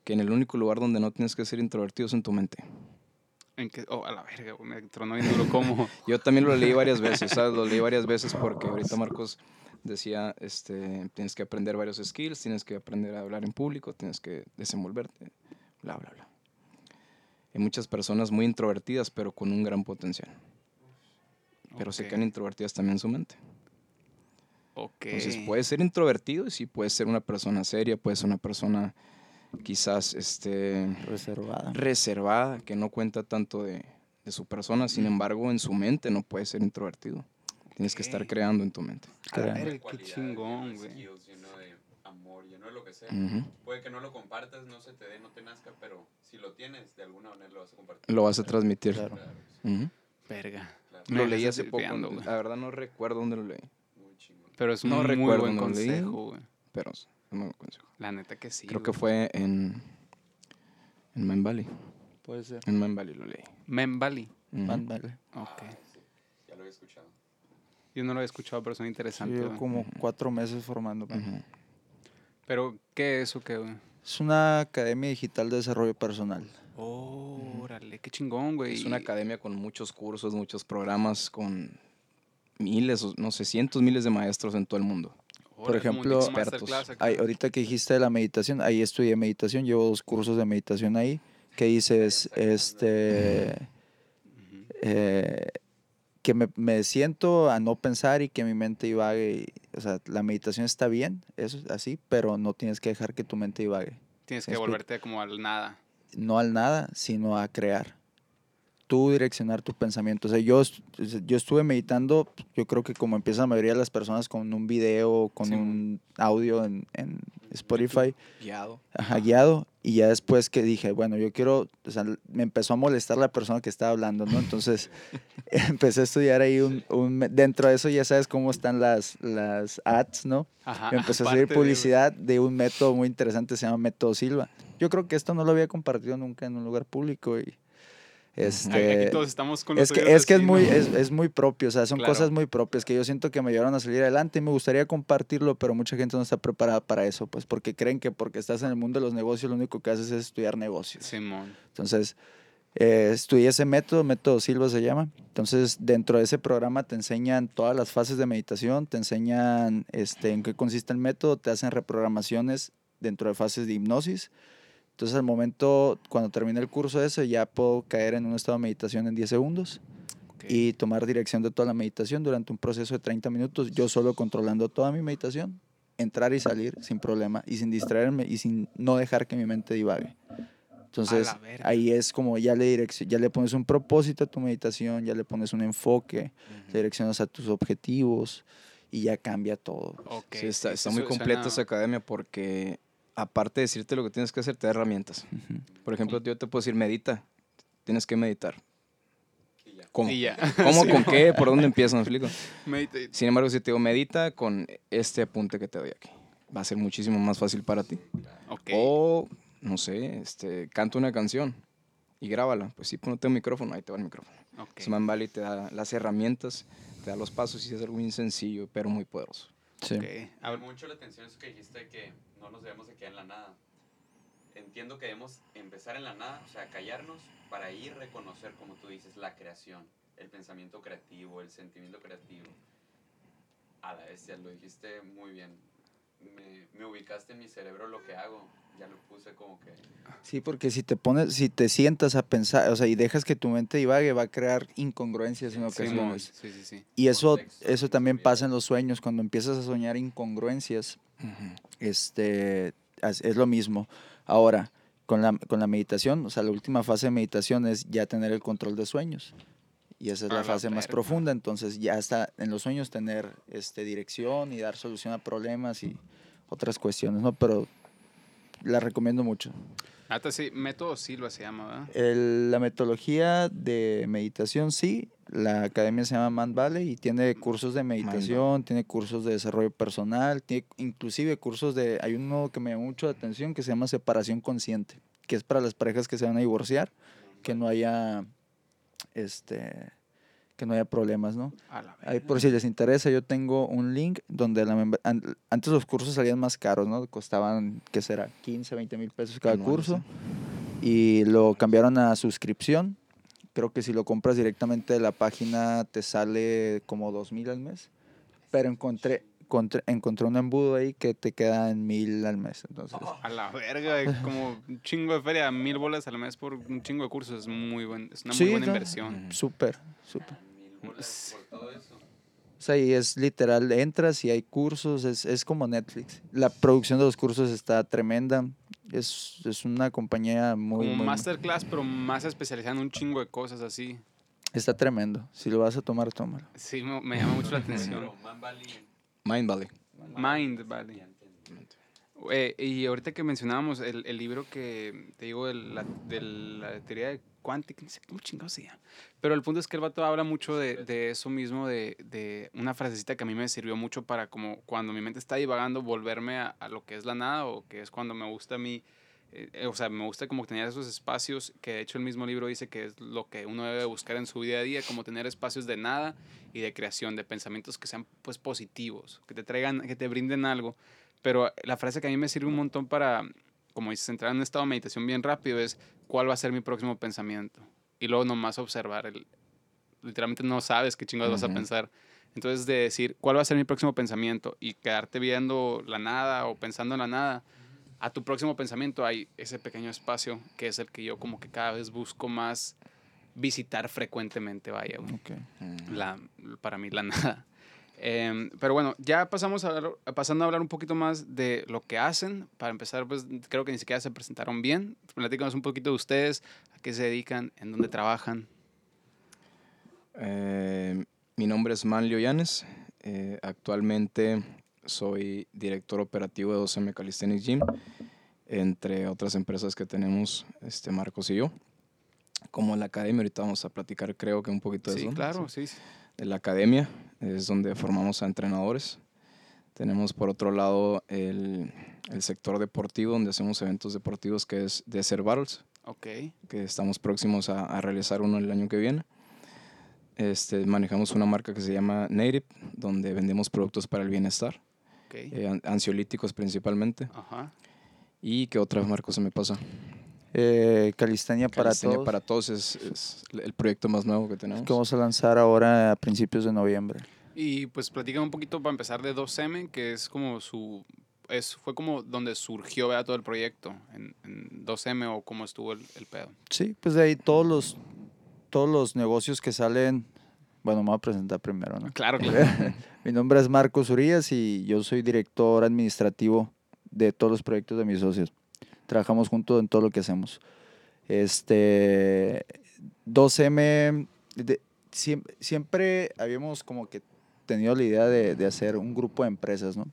Que en el único lugar donde no tienes que ser introvertido es en tu mente. En que, oh, a la verga, me tronó bien duro como. Yo también lo leí varias veces, ¿sabes? Lo leí varias veces porque ahorita Marcos decía, este, tienes que aprender varios skills, tienes que aprender a hablar en público, tienes que desenvolverte, bla, bla, bla. Hay muchas personas muy introvertidas, pero con un gran potencial. Pero se Ok, quedan introvertidas también en su mente. ok. Entonces, puedes ser introvertido y sí puedes ser una persona seria, puedes ser una persona quizás este, Reservada. reservada, que no cuenta tanto de, de su persona, sin embargo, en su mente no puede ser introvertido. Tienes que estar creando en tu mente. A qué chingón, güey. lleno de amor, lleno de lo que sea. Ujú. Puede que no lo compartas, no se te dé, no te nazca, pero si lo tienes, de alguna manera lo vas a compartir. Lo vas a transmitir. Claro. Claro, sí, Ujú. Verga. claro. Lo leí hace poco. güey. La verdad no recuerdo dónde lo leí, Muy chingón. Pero es un No muy recuerdo buen consejo, güey. pero buen consejo. La neta que sí. Creo que fue en, en Man Valley. Puede ser. En Man Valley lo leí. Valley. Ujú. Ándale. Ok. Sí, ya lo había escuchado. Yo no lo había escuchado, pero son Sí, interesantes. como cuatro meses formándome. Ujú. Pero, ¿qué es eso que, güey? Es una academia digital de desarrollo personal. Oh, órale, qué chingón, güey. Es una academia con muchos cursos, muchos programas, con miles, o no sé, cientos, miles de maestros en todo el mundo. Como ejemplo, expertos. Ahí, ahorita que dijiste de la meditación, ahí estudié meditación, llevo dos cursos de meditación ahí, que dices, este, eh, que me, me siento a no pensar y que mi mente divague. o sea, la meditación está bien, eso es así, pero no tienes que dejar que tu mente divague. Tienes que volverte como al nada. No al nada, sino a crear. Tú direccionar tu pensamiento. O sea, yo, yo estuve meditando, yo creo que como empieza la mayoría de las personas con un video, con Sí, un audio en, en Spotify. Guiado. Ajá, guiado. Y ya después que dije, bueno, yo quiero, o sea, me empezó a molestar la persona que estaba hablando, ¿no? Entonces empecé a estudiar ahí un, un dentro de eso ya sabes cómo están las, las ads, ¿no? Ajá. Me empezó a salir de- publicidad de un método muy interesante, se llama método Silva. Yo creo que esto no lo había compartido nunca en un lugar público y este... Aquí todos estamos con Es que, es que es muy, es, es muy propio, o sea, son Claro. cosas muy propias que yo siento que me ayudaron a salir adelante y me gustaría compartirlo, pero mucha gente no está preparada para eso, pues porque creen que porque estás en el mundo de los negocios lo único que haces es estudiar negocios. Simón. Entonces, eh, estudié ese método, método Silva se llama. Entonces, dentro de ese programa te enseñan todas las fases de meditación, te enseñan este, en qué consiste el método, te hacen reprogramaciones dentro de fases de hipnosis. Entonces, al momento, cuando termine el curso ese, ya puedo caer en un estado de meditación en 10 segundos ok. y tomar dirección de toda la meditación durante un proceso de 30 minutos, yo solo controlando toda mi meditación, entrar y salir sin problema y sin distraerme y sin no dejar que mi mente divague. Entonces, ahí es como ya le, ya le pones un propósito a tu meditación, ya le pones un enfoque, le direccionas a tus objetivos y ya cambia todo. Ok, Sí, está, está muy completa suena- esa academia porque aparte de decirte lo que tienes que hacer, te da herramientas. Por ejemplo, yo te puedo decir, medita. Tienes que meditar. Y ya. ¿Cómo? Y ya. ¿Cómo? Sí, ¿Con qué? ¿Por dónde empiezo? ¿Me explico? Sin embargo, si te digo, medita con este apunte que te doy aquí. Va a ser muchísimo más fácil para ti. O, no sé, este, canta una canción y grábala. Pues sí, ponte un micrófono, ahí te va el micrófono. ok. Smart Valley te da las herramientas, te da los pasos y es algo bien sencillo, pero muy poderoso. Sí. ok. Me Hab- llamó mucho la atención eso que dijiste que no nos debemos de quedar en la nada. Entiendo que debemos empezar en la nada, o sea, callarnos para ir reconocer, como tú dices, la creación, el pensamiento creativo, el sentimiento creativo. A la bestia, lo dijiste muy bien. Me, me ubicaste en mi cerebro lo que hago. Ya lo puse como que... Sí, porque si te pones, si te sientas a pensar, o sea, y dejas que tu mente divague, va a crear incongruencias en ocasiones. Sí, sí, sí. Y eso, Contexto, eso también pasa en los sueños, cuando empiezas a soñar incongruencias, este, es lo mismo. Ahora, con la, con la meditación, o sea, la última fase de meditación es ya tener el control de sueños. Y esa es la la fase más profunda, entonces ya está en los sueños tener este, dirección y dar solución a problemas y otras cuestiones, ¿no? Pero la recomiendo mucho. Nata, sí, método Silva se llama, ¿verdad? El- la metodología de meditación, sí. La academia se llama Man Valley y tiene cursos de meditación, tiene cursos de desarrollo personal, tiene inclusive cursos de... Hay uno que me llamó mucho la atención que se llama separación consciente, que es para las parejas que se van a divorciar, que no haya, este, que no haya problemas, ¿no? Ahí por si les interesa, yo tengo un link donde la antes los cursos salían más caros, ¿no? Costaban, ¿qué será? 15, 20 mil pesos cada Anuales, curso. Y lo cambiaron a suscripción. Creo que si lo compras directamente de la página te sale como 2 mil al mes. Pero encontré, encontré, encontré un embudo ahí que te queda en mil al mes. Entonces, A la verga, como un chingo de feria, mil bolas al mes por un chingo de cursos, es muy buen, es una muy buena no. inversión. súper, súper. Mil bolas por todo eso. O sea, y es literal, entras y hay cursos, es, es como Netflix. La producción de los cursos está tremenda. Es, es una compañía muy, Como muy- masterclass, pero más especializada en un chingo de cosas así. Está tremendo. Si lo vas a tomar, tómalo. Sí, me, me llama mucho la atención. Mind Valley. Mind Valley. Eh, y ahorita que mencionábamos el, el libro que te digo de la, de la teoría de cuántica, no sé cómo chingados se llama. Pero el punto es que el vato habla mucho de, de eso mismo, de, de una frasecita que a mí me sirvió mucho para como cuando mi mente está divagando, volverme a, a lo que es la nada o que es cuando me gusta a mí, eh, eh, o sea, me gusta como tener esos espacios que de hecho el mismo libro dice que es lo que uno debe buscar en su día a día, como tener espacios de nada y de creación, de pensamientos que sean pues positivos, que te traigan, que te brinden algo. Pero la frase que a mí me sirve un montón para, como dices, entrar en un estado de meditación bien rápido es cuál va a ser mi próximo pensamiento. Y luego nomás observar. El, literalmente no sabes qué chingados vas a pensar. Entonces de decir cuál va a ser mi próximo pensamiento y quedarte viendo la nada o pensando en la nada, a tu próximo pensamiento hay ese pequeño espacio que es el que yo como que cada vez busco más visitar frecuentemente, vaya. güey Mm. la, para mí la nada. Em, pero bueno, ya pasamos a hablar- pasando a hablar un poquito más de lo que hacen. Para empezar, pues creo que ni siquiera se presentaron bien. Platícanos un poquito de ustedes, a qué se dedican, en dónde trabajan. Eh, mi nombre es Manlio Llanes. eh, actualmente soy director operativo de 2M Calisthenics Gym, entre otras empresas que tenemos este, Marcos y yo. Como la academia, ahorita vamos a platicar creo que un poquito de Sí, eso. claro, sí. sí. de la academia, es donde formamos a entrenadores. Tenemos por otro lado el, el sector deportivo, donde hacemos eventos deportivos, que es Desert Battles, Ok, que estamos próximos a, a realizar uno el año que viene. Este, manejamos una marca que se llama Native, donde vendemos productos para el bienestar, ok. eh, an- ansiolíticos principalmente. Ajá. ¿Y qué otra marca se me pasa? Eh, Calistenia para Calistenia todos. para todos es, es el proyecto más nuevo que tenemos. que vamos a lanzar ahora a principios de noviembre. Y pues platican un poquito para empezar de 2M, que es como su... Es, fue como donde surgió ¿verdad? todo el proyecto, en, en 2M o cómo estuvo el, el pedo. Sí, pues de ahí todos los, todos los negocios que salen. Bueno, me voy a presentar primero, ¿no? Claro, claro. Mi nombre es Marcos Urias y yo soy director administrativo de todos los proyectos de mis socios. Trabajamos juntos en todo lo que hacemos. Este 2M de- siem- siempre, habíamos como que tenido la idea de, de hacer un grupo de empresas, ¿no?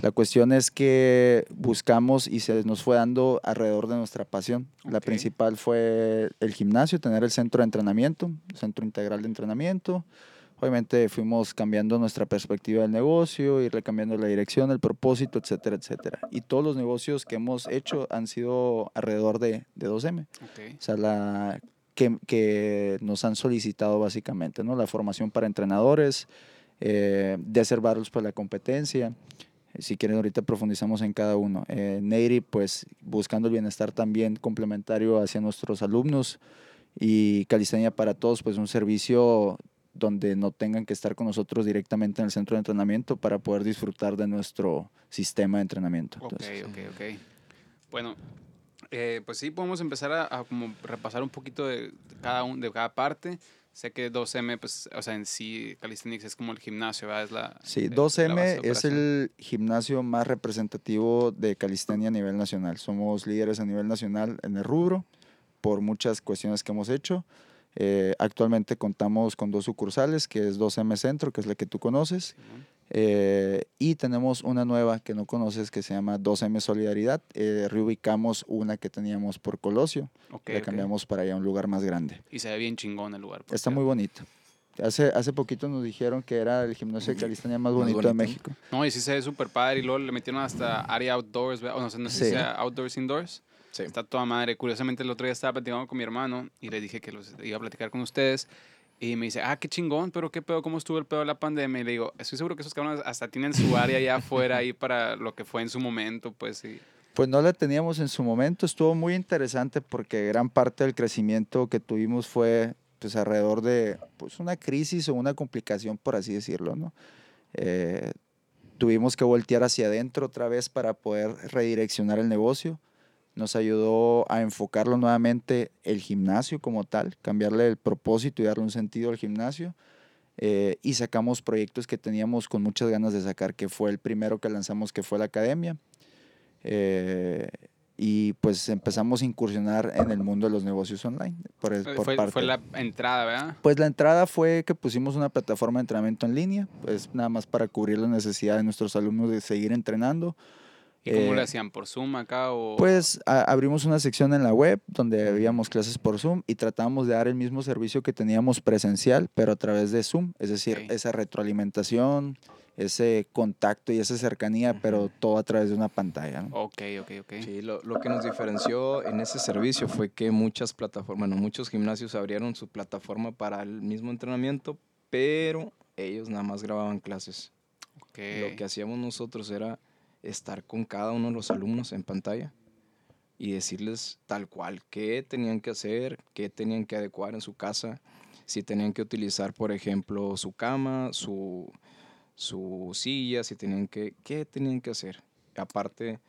La cuestión es que buscamos y se nos fue dando alrededor de nuestra pasión. La Ok. principal fue el gimnasio, tener el centro de entrenamiento, centro integral de entrenamiento. Obviamente fuimos cambiando nuestra perspectiva del negocio, irle cambiando la dirección, el propósito, etcétera, etcétera. Y todos los negocios que hemos hecho han sido alrededor de, de 2M. Ok. O sea, la, que, que nos han solicitado básicamente, ¿no? La formación para entrenadores, eh, de hacer battles para la competencia. Si quieren, ahorita profundizamos en cada uno. Eh, Native, pues buscando el bienestar también complementario hacia nuestros alumnos. Y Calistenia para Todos, pues un servicio donde no tengan que estar con nosotros directamente en el centro de entrenamiento para poder disfrutar de nuestro sistema de entrenamiento. Ok, Entonces, ok, ok. Bueno, eh, pues sí, podemos empezar a, a como repasar un poquito de, de cada un, de cada parte. Sé que 2M, pues, o sea, en sí, Calisthenics es como el gimnasio, ¿verdad? Es la, Sí, eh, la 2M base de es el gimnasio más representativo de calistenia a nivel nacional. Somos líderes a nivel nacional en el rubro por muchas cuestiones que hemos hecho. Eh, actualmente contamos con dos sucursales, que es 2M Centro, que es la que tú conoces, Simón. Eh, y tenemos una nueva que no conoces que se llama 2M Solidaridad. Eh, reubicamos una que teníamos por Colosio, Ok, la ok. cambiamos para allá a un lugar más grande. Y se ve bien chingón el lugar. Está muy bonito. Hace, hace poquito nos dijeron que era el gimnasio de calistenia más Más bonito de bonito. México. No, y sí se ve súper padre. Y luego le metieron hasta área outdoors. O no sé, no sé si Sí. sea outdoors, indoors. Sí. Está toda madre. Curiosamente, el otro día estaba platicando con mi hermano y le dije que los iba a platicar con ustedes. Y me dice, ah, qué chingón, pero qué pedo, cómo estuvo el pedo de la pandemia. Y le digo, estoy seguro que esos cabrones hasta tienen su área allá afuera ahí para lo que fue en su momento, pues sí. Pues no la teníamos en su momento, estuvo muy interesante porque gran parte del crecimiento que tuvimos fue pues alrededor de pues una crisis o una complicación, por así decirlo, ¿no? Eh, tuvimos que voltear hacia adentro otra vez para poder redireccionar el negocio. Nos ayudó a enfocarlo nuevamente el gimnasio como tal, cambiarle el propósito y darle un sentido al gimnasio. Eh, y sacamos proyectos que teníamos con muchas ganas de sacar, que fue el primero que lanzamos, que fue la academia. Eh, y pues empezamos a incursionar en el mundo de los negocios online. Por, es- por Fue, parte. fue la entrada, ¿verdad? Pues la entrada fue que pusimos una plataforma de entrenamiento en línea, pues nada más para cubrir la necesidad de nuestros alumnos de seguir entrenando. ¿Y cómo Eh, le hacían? ¿Por Zoom acá o...? Pues a- abrimos una sección en la web donde habíamos clases por Zoom y tratamos de dar el mismo servicio que teníamos presencial, pero a través de Zoom, es decir, Ok. esa retroalimentación, ese contacto y esa cercanía, pero todo a través de una pantalla. ¿no? Ok, ok, ok. Sí, lo, lo que nos diferenció en ese servicio fue que muchas plataformas, bueno, muchos gimnasios abrieron su plataforma para el mismo entrenamiento, pero ellos nada más grababan clases. ok. Lo que hacíamos nosotros era estar con cada uno de los alumnos en pantalla y decirles tal cual qué tenían que hacer, qué tenían que adecuar en su casa, si tenían que utilizar, por ejemplo, su cama, su, su silla, si tenían que, qué tenían que hacer. Aparte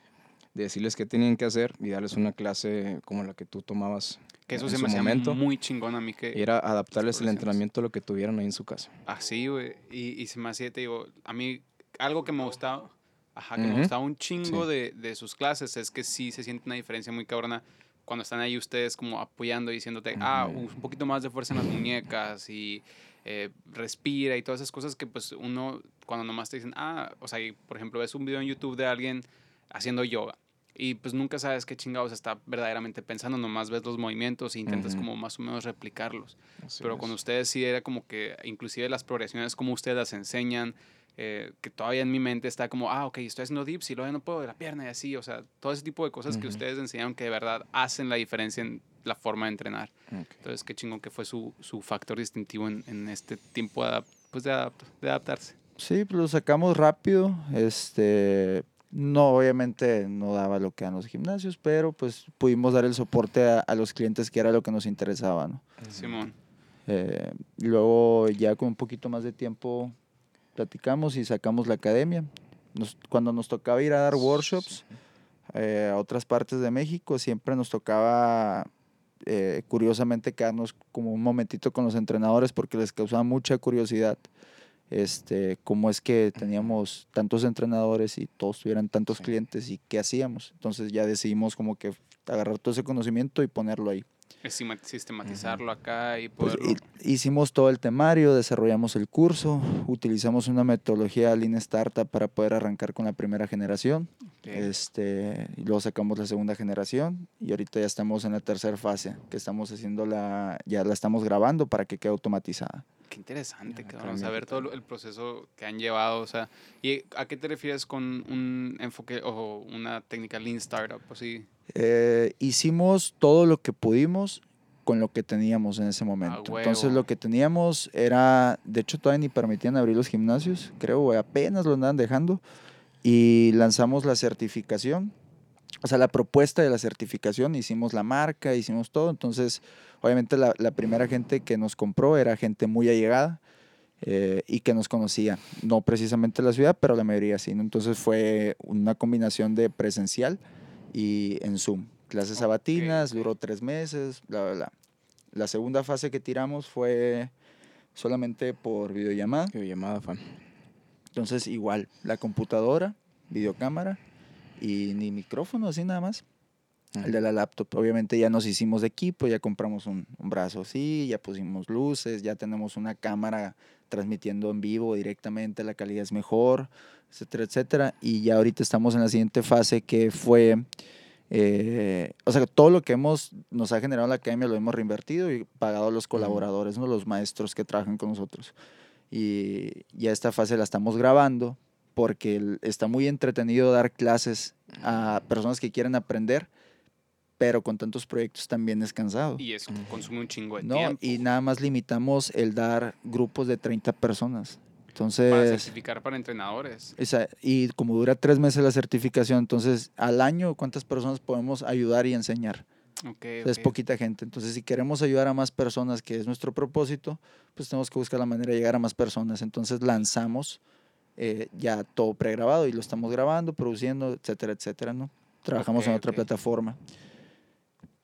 de decirles qué tenían que hacer y darles una clase como la que tú tomabas Que eso en se su me momento. muy chingón a mí que... era adaptarles el entrenamiento a lo que tuvieran ahí en su casa. Así, güey. Y, y se me hacía, te digo, a mí algo que me gustaba, ajá, que me gustaba un chingo Sí. de, de sus clases es que sí se siente una diferencia muy cabrona cuando están ahí ustedes como apoyando y diciéndote, ah, un poquito más de fuerza en las muñecas y eh, respira y todas esas cosas que pues uno cuando nomás te dicen, ah, o sea, y, por ejemplo, ves un video en YouTube de alguien haciendo yoga. Y pues nunca sabes qué chingados está verdaderamente pensando, nomás ves los movimientos e intentas como más o menos replicarlos. Así Pero es. con ustedes sí era como que, inclusive las progresiones, como ustedes las enseñan, eh, que todavía en mi mente está como, ah, ok, estoy haciendo dips y luego no puedo de la pierna y así, o sea, todo ese tipo de cosas que Ujú. ustedes enseñaron que de verdad hacen la diferencia en la forma de entrenar. Ok. Entonces, qué chingón que fue su, su factor distintivo en, en este tiempo de, pues de, adapt- de adaptarse. Sí, pues lo sacamos rápido. Este, no, obviamente no daba lo que dan los gimnasios, pero pues pudimos dar el soporte a, a los clientes que era lo que nos interesaba, ¿no? Simón. Eh, luego ya con un poquito más de tiempo platicamos y sacamos la academia. Nos- cuando nos tocaba ir a dar workshops eh, a otras partes de México, siempre nos tocaba eh, curiosamente quedarnos como un momentito con los entrenadores porque les causaba mucha curiosidad este, cómo es que teníamos tantos entrenadores y todos tuvieran tantos Sí. clientes y qué hacíamos. Entonces ya decidimos como que agarrar todo ese conocimiento y ponerlo ahí. Sistematizarlo acá y Pues, poderlo... hi- hicimos todo el temario, desarrollamos el curso, utilizamos una metodología Lean Startup para poder arrancar con la primera generación. Este, y luego sacamos la segunda generación y ahorita ya estamos en la tercera fase, que estamos haciendo la, ya la estamos grabando para que quede automatizada. Qué interesante, cabrón, cambia saber todo el proceso que han llevado, o sea, ¿y a qué te refieres con un enfoque o una técnica Lean Startup? Pues sí, Eh, hicimos todo lo que pudimos con lo que teníamos en ese momento. Entonces huevo. lo que teníamos era, de hecho todavía ni permitían abrir los gimnasios, creo, apenas lo andaban dejando. Y lanzamos la certificación, o sea, la propuesta de la certificación, hicimos la marca, hicimos todo. Entonces, obviamente la, la primera gente que nos compró era gente muy allegada eh, y que nos conocía, no precisamente la ciudad, pero la mayoría sí. ¿no? Entonces fue una combinación de presencial y en Zoom. Clases sabatinas, ok. duró tres meses, bla, bla, bla. La segunda fase que tiramos fue solamente por videollamada. Videollamada, fan. Entonces, igual, la computadora, videocámara y ni micrófono, así nada más. El de la laptop, obviamente ya nos hicimos de equipo, ya compramos un, un brazo así, ya pusimos luces, ya tenemos una cámara transmitiendo en vivo directamente, la calidad es mejor, etcétera, etcétera. Y ya ahorita estamos en la siguiente fase que fue, eh, o sea, todo lo que hemos, nos ha generado la academia lo hemos reinvertido y pagado a los colaboradores, ¿no? los maestros que trabajan con nosotros. Y ya esta fase la estamos grabando porque está muy entretenido dar clases a personas que quieren aprender, pero con tantos proyectos también es cansado. Y eso consume un chingo de No, tiempo. y nada más limitamos el dar grupos de 30 personas. para Entonces, certificar para entrenadores. esa- y como dura tres meses la certificación, entonces al año, ¿cuántas personas podemos ayudar y enseñar? Ok, O sea, Es ok. poquita gente. Entonces, si queremos ayudar a más personas, que es nuestro propósito, pues tenemos que buscar la manera de llegar a más personas. Entonces, lanzamos eh, ya todo pregrabado y lo estamos grabando, produciendo, etcétera, etcétera, ¿no? Trabajamos en otra plataforma,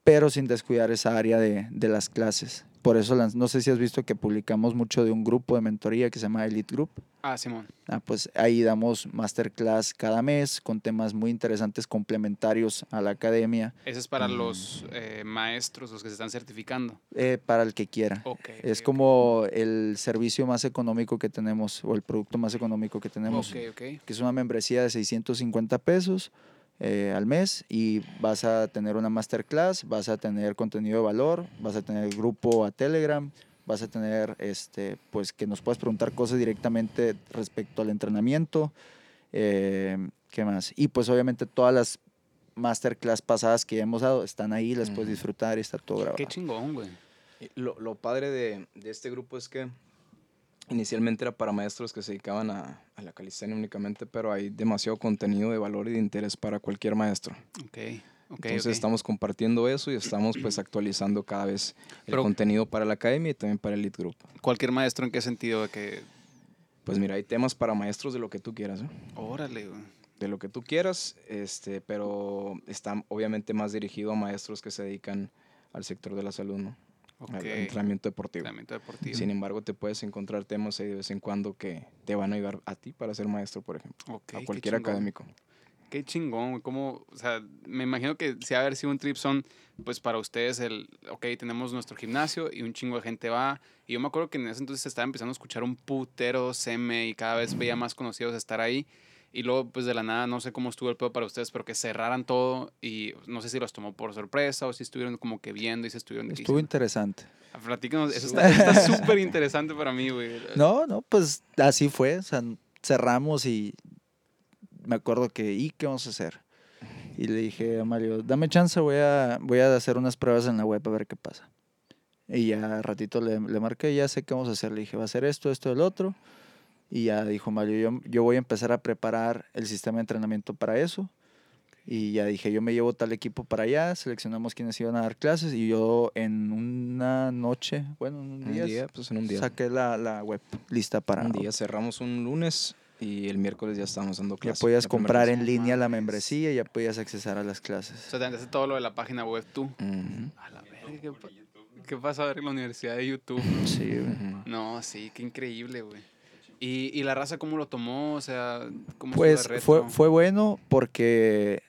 pero sin descuidar esa área de, de las clases. Por eso, no sé si has visto que publicamos mucho de un grupo de mentoría que se llama Elite Group. Ah, Simón. Ah, pues ahí damos masterclass cada mes con temas muy interesantes complementarios a la academia Ese es para Mm. los eh, maestros, los que se están certificando. eh, para el que quiera. Ok. Es como el servicio más económico que tenemos o el producto más económico que tenemos, Ok, ok. que es una membresía de 650 pesos eh, al mes y vas a tener una masterclass, vas a tener contenido de valor, vas a tener grupo a Telegram, vas a tener este pues que nos puedas preguntar cosas directamente respecto al entrenamiento, eh, ¿qué más? Y pues obviamente todas las masterclass pasadas que ya hemos dado están ahí, las puedes disfrutar y está todo grabado. Qué chingón, güey. Lo, lo padre de, de este grupo es que inicialmente era para maestros que se dedicaban a, a la calistenia únicamente, pero hay demasiado contenido de valor y de interés para cualquier maestro. Ok, ok. Entonces ok. estamos compartiendo eso y estamos pues actualizando cada vez el Pero- contenido para la academia y también para el Elite Group. Cualquier maestro, ¿en qué sentido? De que. Pues mira, hay temas para maestros de lo que tú quieras, ¿eh? Órale, güey. de lo que tú quieras, este, pero está obviamente más dirigido a maestros que se dedican al sector de la salud, ¿no? Entrenamiento deportivo. Entrenamiento deportivo. Sin embargo, te puedes encontrar temas ahí de vez en cuando que te van a ayudar a ti para ser maestro, por ejemplo, a qué cualquier chingón. académico. Qué chingón. Cómo, o sea, me imagino que si ha haber sido un trip son, pues para ustedes el, ok, tenemos nuestro gimnasio y un chingo de gente va. Y yo me acuerdo que en ese entonces estaba empezando a escuchar un putero seme y cada vez veía más conocidos estar ahí. Y luego, pues de la nada, no sé cómo estuvo el pedo para ustedes, pero que cerraran todo y no sé si los tomó por sorpresa o si estuvieron como que viendo y se estuvieron... Estuvo interesante. "Ah, Platícanos, eso está súper interesante para mí, güey. No, no, pues así fue. O sea, cerramos y me acuerdo que, ¿y qué vamos a hacer? Y le dije a Mario, dame chance, voy a, voy a hacer unas pruebas en la web a ver qué pasa. Y ya ratito le, le marqué, ya sé qué vamos a hacer. Le dije, va a hacer esto, esto, el otro. Y ya dijo Mario, yo, yo voy a empezar a preparar el sistema de entrenamiento para eso. Y ya dije, yo me llevo tal equipo para allá, seleccionamos quiénes iban a dar clases y yo en una noche, bueno, en un Un día, día, pues en un día. saqué la, la web lista para... Un día cerramos un lunes y el miércoles ya estábamos dando Ya clases. podías la primera comprar en línea la membresía, ya podías accesar a las O clases. sea, te todo lo de la página web tú. Ujú, A la verga, ¿qué, pa- ¿qué pasa a ver en la universidad de YouTube? Sí, güey. ujú. No, sí, qué increíble, güey. ¿Y, y la raza cómo lo tomó? O sea, ¿cómo Pues fue, fue bueno porque,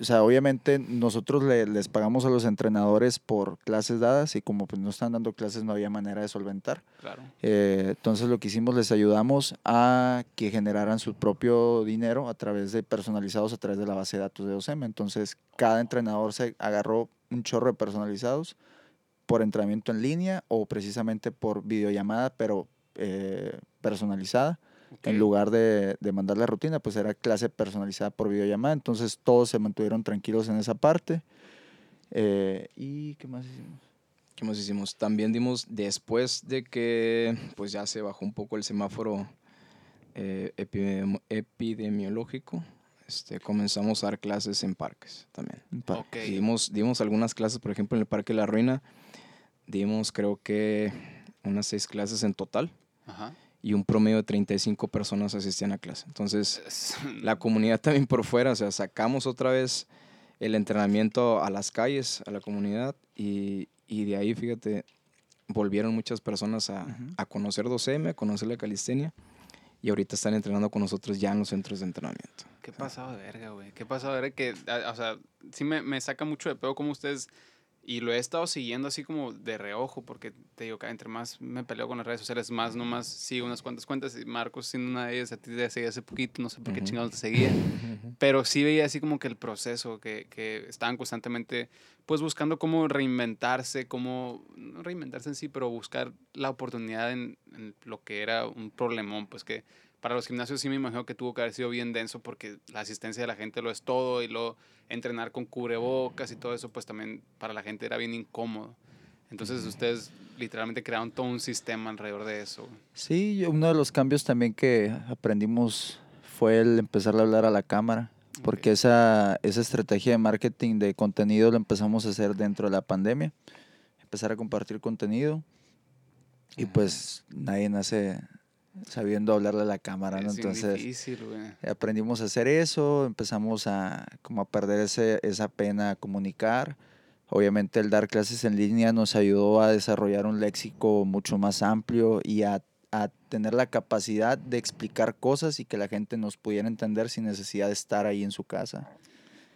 o sea, obviamente nosotros le- les pagamos a los entrenadores por clases dadas y como pues no están dando clases no había manera de solventar. Claro. Eh, entonces lo que hicimos, les ayudamos a que generaran su propio dinero a través de personalizados, a través de la base de datos de OSEM. Entonces cada entrenador se agarró un chorro de personalizados por entrenamiento en línea o precisamente por videollamada, pero eh, personalizada. En lugar de, de mandar la rutina, pues era clase personalizada por videollamada. Entonces todos se mantuvieron tranquilos en esa parte. Eh, ¿Y qué más hicimos? ¿Qué más hicimos? También dimos, después de que pues ya se bajó un poco el semáforo eh, epidemi- epidemiológico, este, comenzamos a dar clases en parques también. Un par- Ok. Y dimos, dimos algunas clases, por ejemplo, en el Parque La Ruina, dimos creo que unas seis clases en total Ajá. y un promedio de 35 personas asistían a clase. Entonces, Es- la comunidad también por fuera, o sea, sacamos otra vez el entrenamiento a las calles, a la comunidad y, Y de ahí, fíjate, volvieron muchas personas a, a conocer 2M, a conocer la calistenia. Y ahorita están entrenando con nosotros ya en los centros de entrenamiento. ¿Qué pasado de verga, güey? ¿Qué pasado de verga? Que, a- o sea, sí me, me saca mucho de pedo como ustedes... Y lo he estado siguiendo así como de reojo, porque te digo que entre más me peleo con las redes sociales, más nomás sigo unas cuantas cuentas. Y Marcos, siendo una de ellas, a ti te seguía hace poquito, no sé por qué Ujú. chingados te seguía. Pero sí veía así como que el proceso, que, que estaban constantemente pues buscando cómo reinventarse, cómo, no reinventarse en sí, pero buscar la oportunidad en, en lo que era un problemón, pues que para los gimnasios sí me imagino que tuvo que haber sido bien denso porque la asistencia de la gente lo es todo y luego entrenar con cubrebocas y todo eso pues también para la gente era bien incómodo. Entonces ustedes literalmente crearon todo un sistema alrededor de eso. Sí, uno de los cambios también que aprendimos fue el empezar a hablar a la cámara, porque Ok. esa, esa estrategia de marketing de contenido lo empezamos a hacer dentro de la pandemia, empezar a compartir contenido y pues nadie nace sabiendo hablarle a la cámara, ¿no? Es Entonces difícil, güey. aprendimos a hacer eso, empezamos a como a perder ese, esa pena a comunicar. Obviamente el dar clases en línea nos ayudó a desarrollar un léxico mucho más amplio y a, a tener la capacidad de explicar cosas y que la gente nos pudiera entender sin necesidad de estar ahí en su casa.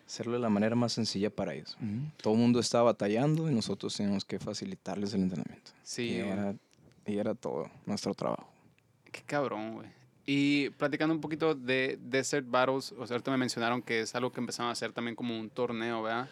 Hacerlo de la manera más sencilla para ellos. Todo el mundo estaba batallando y nosotros teníamos que facilitarles el entrenamiento. Sí, y, güey. era, y era todo nuestro trabajo. Qué cabrón, güey. Y platicando un poquito de Desert Battles, o sea, ahorita me mencionaron que es algo que empezaron a hacer también como un torneo, ¿verdad?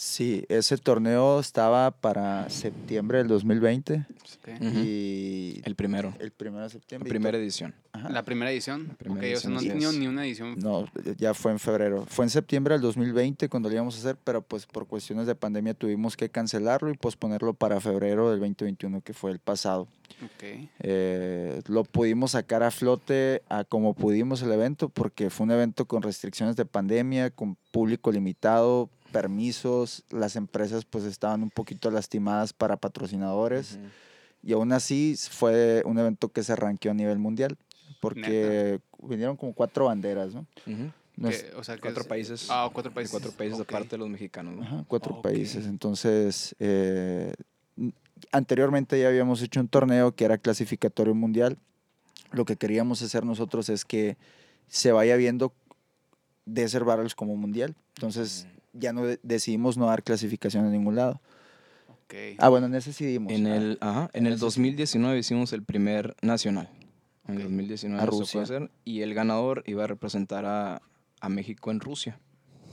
Sí, ese torneo estaba para septiembre del 2020 Ok. Ujú. y El primero, el primero de la septiembre. y primera to- edición. Ajá. La primera edición. La primera ok, o sea, edición, no han ni una edición. No, ya fue en febrero. Fue en septiembre del 2020 cuando lo íbamos a hacer, pero pues por cuestiones de pandemia tuvimos que cancelarlo y posponerlo para febrero del 2021, que fue el pasado. Ok. Eh, lo pudimos sacar a flote a como pudimos el evento, porque fue un evento con restricciones de pandemia, con público limitado, permisos, las empresas pues estaban un poquito lastimadas para patrocinadores. Y aún así fue un evento que se arranqueó a nivel mundial, porque vinieron como cuatro banderas, ¿no? Es- Que, o sea, que Cuatro es- países. Ah, cuatro países. cuatro países Ok. aparte de los mexicanos. ¿no? Ajá, cuatro países. Entonces, eh, anteriormente ya habíamos hecho un torneo que era clasificatorio mundial. Lo que queríamos hacer nosotros es que se vaya viendo Desert Battles como mundial. Entonces, ya no de- decidimos no dar clasificación en ningún lado. Ok. Ah, bueno, en ese sí dimos. En Ah, el, ajá, en el Eso sí. 2019 hicimos el primer nacional. En Ok. el 2019 A Rusia. hacer, y el ganador iba a representar a, a México en Rusia.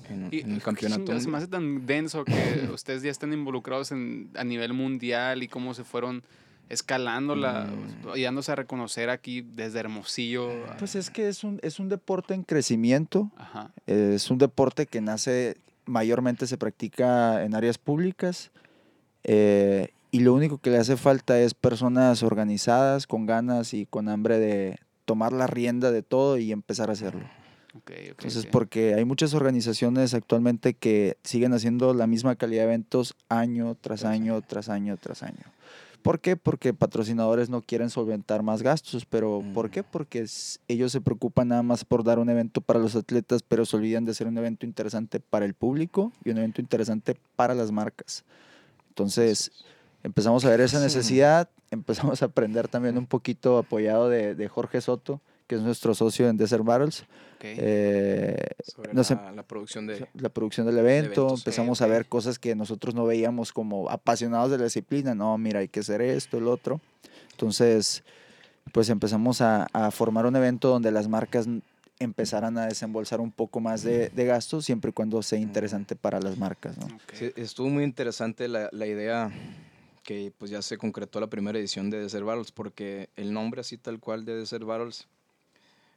En, Y, en el campeonato. se me hace tan denso que ustedes ya están involucrados en, a nivel mundial y cómo se fueron escalando la, Mm. y dándose a reconocer aquí desde Hermosillo. a- Pues es que es un, es un deporte en crecimiento. Ajá. Es un deporte que nace, mayormente se practica en áreas públicas eh, y lo único que le hace falta es personas organizadas, con ganas y con hambre de tomar la rienda de todo y empezar a hacerlo. Entonces, porque hay muchas organizaciones actualmente que siguen haciendo la misma calidad de eventos año Tras año, tras año, tras año. ¿Por qué? Porque patrocinadores no quieren solventar más gastos, pero ¿por qué? Porque ellos se preocupan nada más por dar un evento para los atletas, pero se olvidan de hacer un evento interesante para el público y un evento interesante para las marcas. Entonces, empezamos a ver esa necesidad, empezamos a aprender también un poquito apoyado de, de Jorge Soto, que es nuestro socio en Desert Battles. Ok. Eh, la, la producción de... la producción del evento, eventos, empezamos a ver cosas que nosotros no veíamos como apasionados de la disciplina, no, mira, hay que hacer esto, el otro. Entonces, pues empezamos a, a formar un evento donde las marcas empezaran a desembolsar un poco más de, de gastos, siempre y cuando sea interesante para las marcas, ¿no? Sí, estuvo muy interesante la, la idea que pues ya se concretó la primera edición de Desert Battles porque el nombre así tal cual de Desert Battles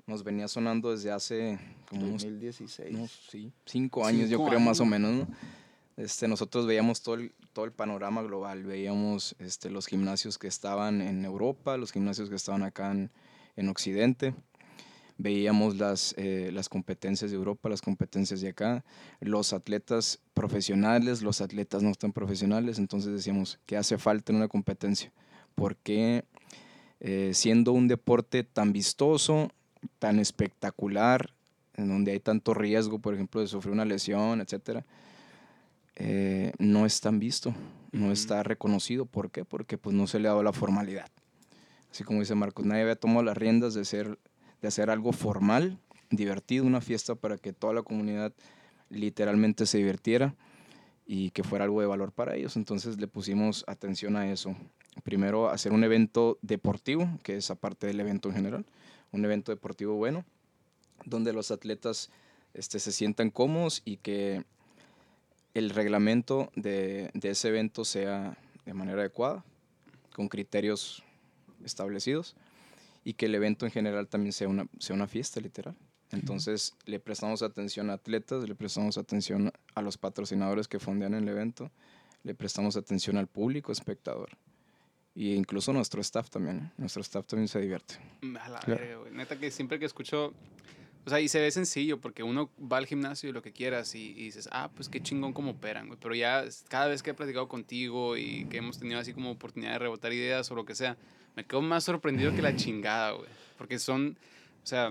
nos venía sonando desde hace como unos 2016. unos, sí, cinco años, yo Cinco creo más o años. menos, ¿no? Este, nosotros veíamos todo el, todo el panorama global, veíamos este, los gimnasios que estaban en Europa, los gimnasios que estaban acá en, en Occidente, veíamos las, eh, las competencias de Europa, las competencias de acá, los atletas profesionales, los atletas no tan profesionales, entonces decíamos, ¿qué hace falta en una competencia? ¿Por qué eh, siendo un deporte tan vistoso, tan espectacular, en donde hay tanto riesgo, por ejemplo, de sufrir una lesión, etcétera, eh, no es tan visto, no Ujú. está reconocido. ¿Por qué? Porque pues no se le ha dado la formalidad. Así como dice Marcos, nadie había tomado las riendas de, ser, de hacer algo formal, divertido, una fiesta para que toda la comunidad literalmente se divirtiera y que fuera algo de valor para ellos. Entonces le pusimos atención a eso. Primero, hacer un evento deportivo, que es aparte del evento en general, un evento deportivo bueno, donde los atletas este, se sientan cómodos y que el reglamento de, de ese evento sea de manera adecuada, con criterios establecidos, y que el evento en general también sea una, sea una fiesta literal. Entonces le prestamos atención a atletas, le prestamos atención a los patrocinadores que fondean el evento, le prestamos atención al público espectador y incluso nuestro staff también. Nuestro staff también se divierte. A la verga, güey. Neta que siempre que escucho. O sea, y se ve sencillo porque uno va al gimnasio y lo que quieras y, y dices, ah, pues qué chingón cómo operan, güey. Pero ya cada vez que he platicado contigo y que hemos tenido así como oportunidad de rebotar ideas o lo que sea, me quedo más sorprendido que la chingada, güey. Porque son, o sea,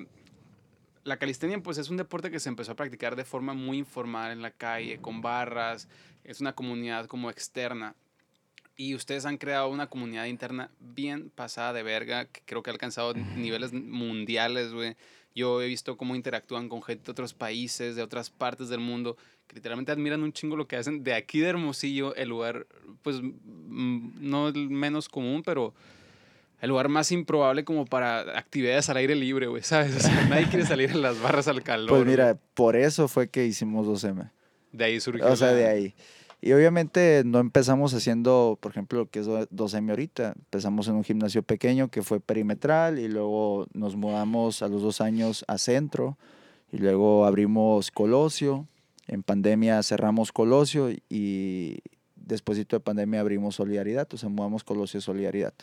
la calistenia pues es un deporte que se empezó a practicar de forma muy informal en la calle, con barras, es una comunidad como externa. Y ustedes han creado una comunidad interna bien pasada de verga, que creo que ha alcanzado niveles mundiales, güey. Yo he visto cómo interactúan con gente de otros países, de otras partes del mundo, que literalmente admiran un chingo lo que hacen de aquí de Hermosillo, el lugar, pues, no el menos común, pero el lugar más improbable como para actividades al aire libre, güey, ¿sabes? O sea, nadie quiere salir en las barras al calor. Pues mira, por eso fue que hicimos 12M. de ahí surgió. O sea, la- de ahí. Y obviamente no empezamos haciendo, por ejemplo, lo que es do- 12M ahorita. Empezamos en un gimnasio pequeño que fue perimetral y luego nos mudamos a los dos años a centro y luego abrimos Colosio. En pandemia cerramos Colosio y después de pandemia abrimos Solidaridad, o sea, mudamos Colosio Solidaridad.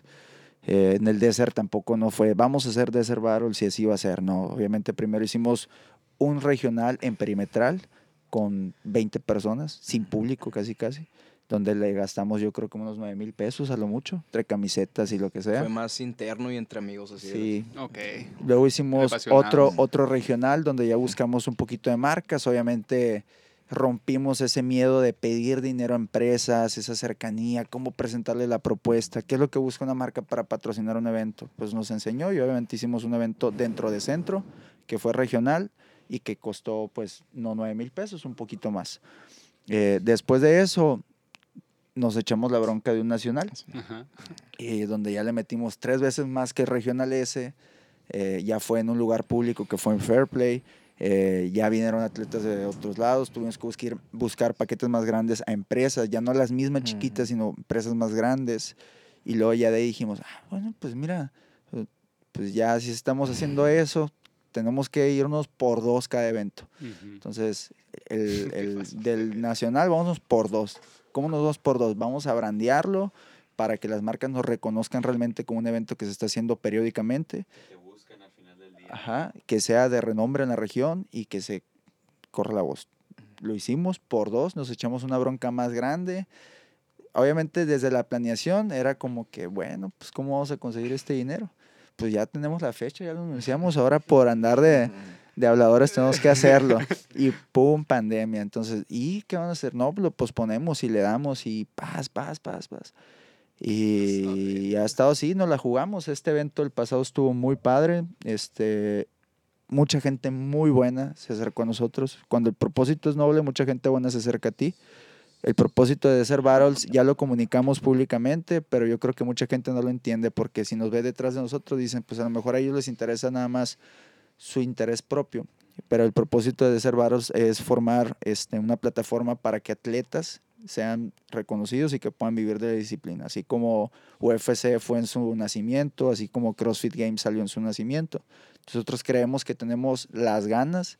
Eh, en el Desert tampoco no fue, vamos a hacer Desert Battle si así va a ser. No, obviamente primero hicimos un regional en perimetral con 20 personas, sin público casi casi, donde le gastamos yo creo como unos 9 mil pesos a lo mucho, entre camisetas y lo que sea. Fue más interno y entre amigos así. Sí. Ok. Luego hicimos otro, otro regional donde ya buscamos un poquito de marcas, obviamente rompimos ese miedo de pedir dinero a empresas, esa cercanía, cómo presentarle la propuesta, qué es lo que busca una marca para patrocinar un evento. Pues nos enseñó y obviamente hicimos un evento dentro de centro, que fue regional y que costó pues no 9 mil pesos, un poquito más. Eh, después de eso nos echamos la bronca de un nacional Ajá. y donde ya le metimos tres veces más que Regional S. eh, ya fue en un lugar público que fue en Fairplay. eh, ya vinieron atletas de otros lados. Tuvimos que buscar, buscar paquetes más grandes a empresas, ya no las mismas Ujú. chiquitas, sino empresas más grandes. Y luego ya de ahí dijimos, ah, bueno, pues mira, eh, pues ya si estamos haciendo eso, tenemos que irnos por dos cada evento. Entonces, el, del nacional, vámonos por dos. ¿Cómo nos vamos por dos? Vamos a brandearlo para que las marcas nos reconozcan realmente como un evento que se está haciendo periódicamente. Te buscan al final del día. Ajá, que sea de renombre en la región y que se corra la voz. Lo hicimos por dos, nos echamos una bronca más grande. Obviamente desde la planeación era como que, bueno, pues ¿cómo vamos a conseguir este dinero? Pues ya tenemos la fecha, ya lo anunciamos, ahora por andar de, de habladores tenemos que hacerlo. Y pum, pandemia. Entonces, ¿y qué van a hacer? No, lo posponemos y le damos y paz, paz, paz, paz. Y ha estado así, nos la jugamos. Este evento el pasado estuvo muy padre. Este, mucha gente muy buena se acercó a nosotros. Cuando el propósito es noble, mucha gente buena se acerca a ti. El propósito de ser Battles ya lo comunicamos públicamente, pero yo creo que mucha gente no lo entiende porque si nos ve detrás de nosotros dicen, pues a lo mejor a ellos les interesa nada más su interés propio. Pero el propósito de ser Battles es formar este, una plataforma para que atletas sean reconocidos y que puedan vivir de la disciplina, así como UFC fue en su nacimiento, así como CrossFit Games salió en su nacimiento. Nosotros creemos que tenemos las ganas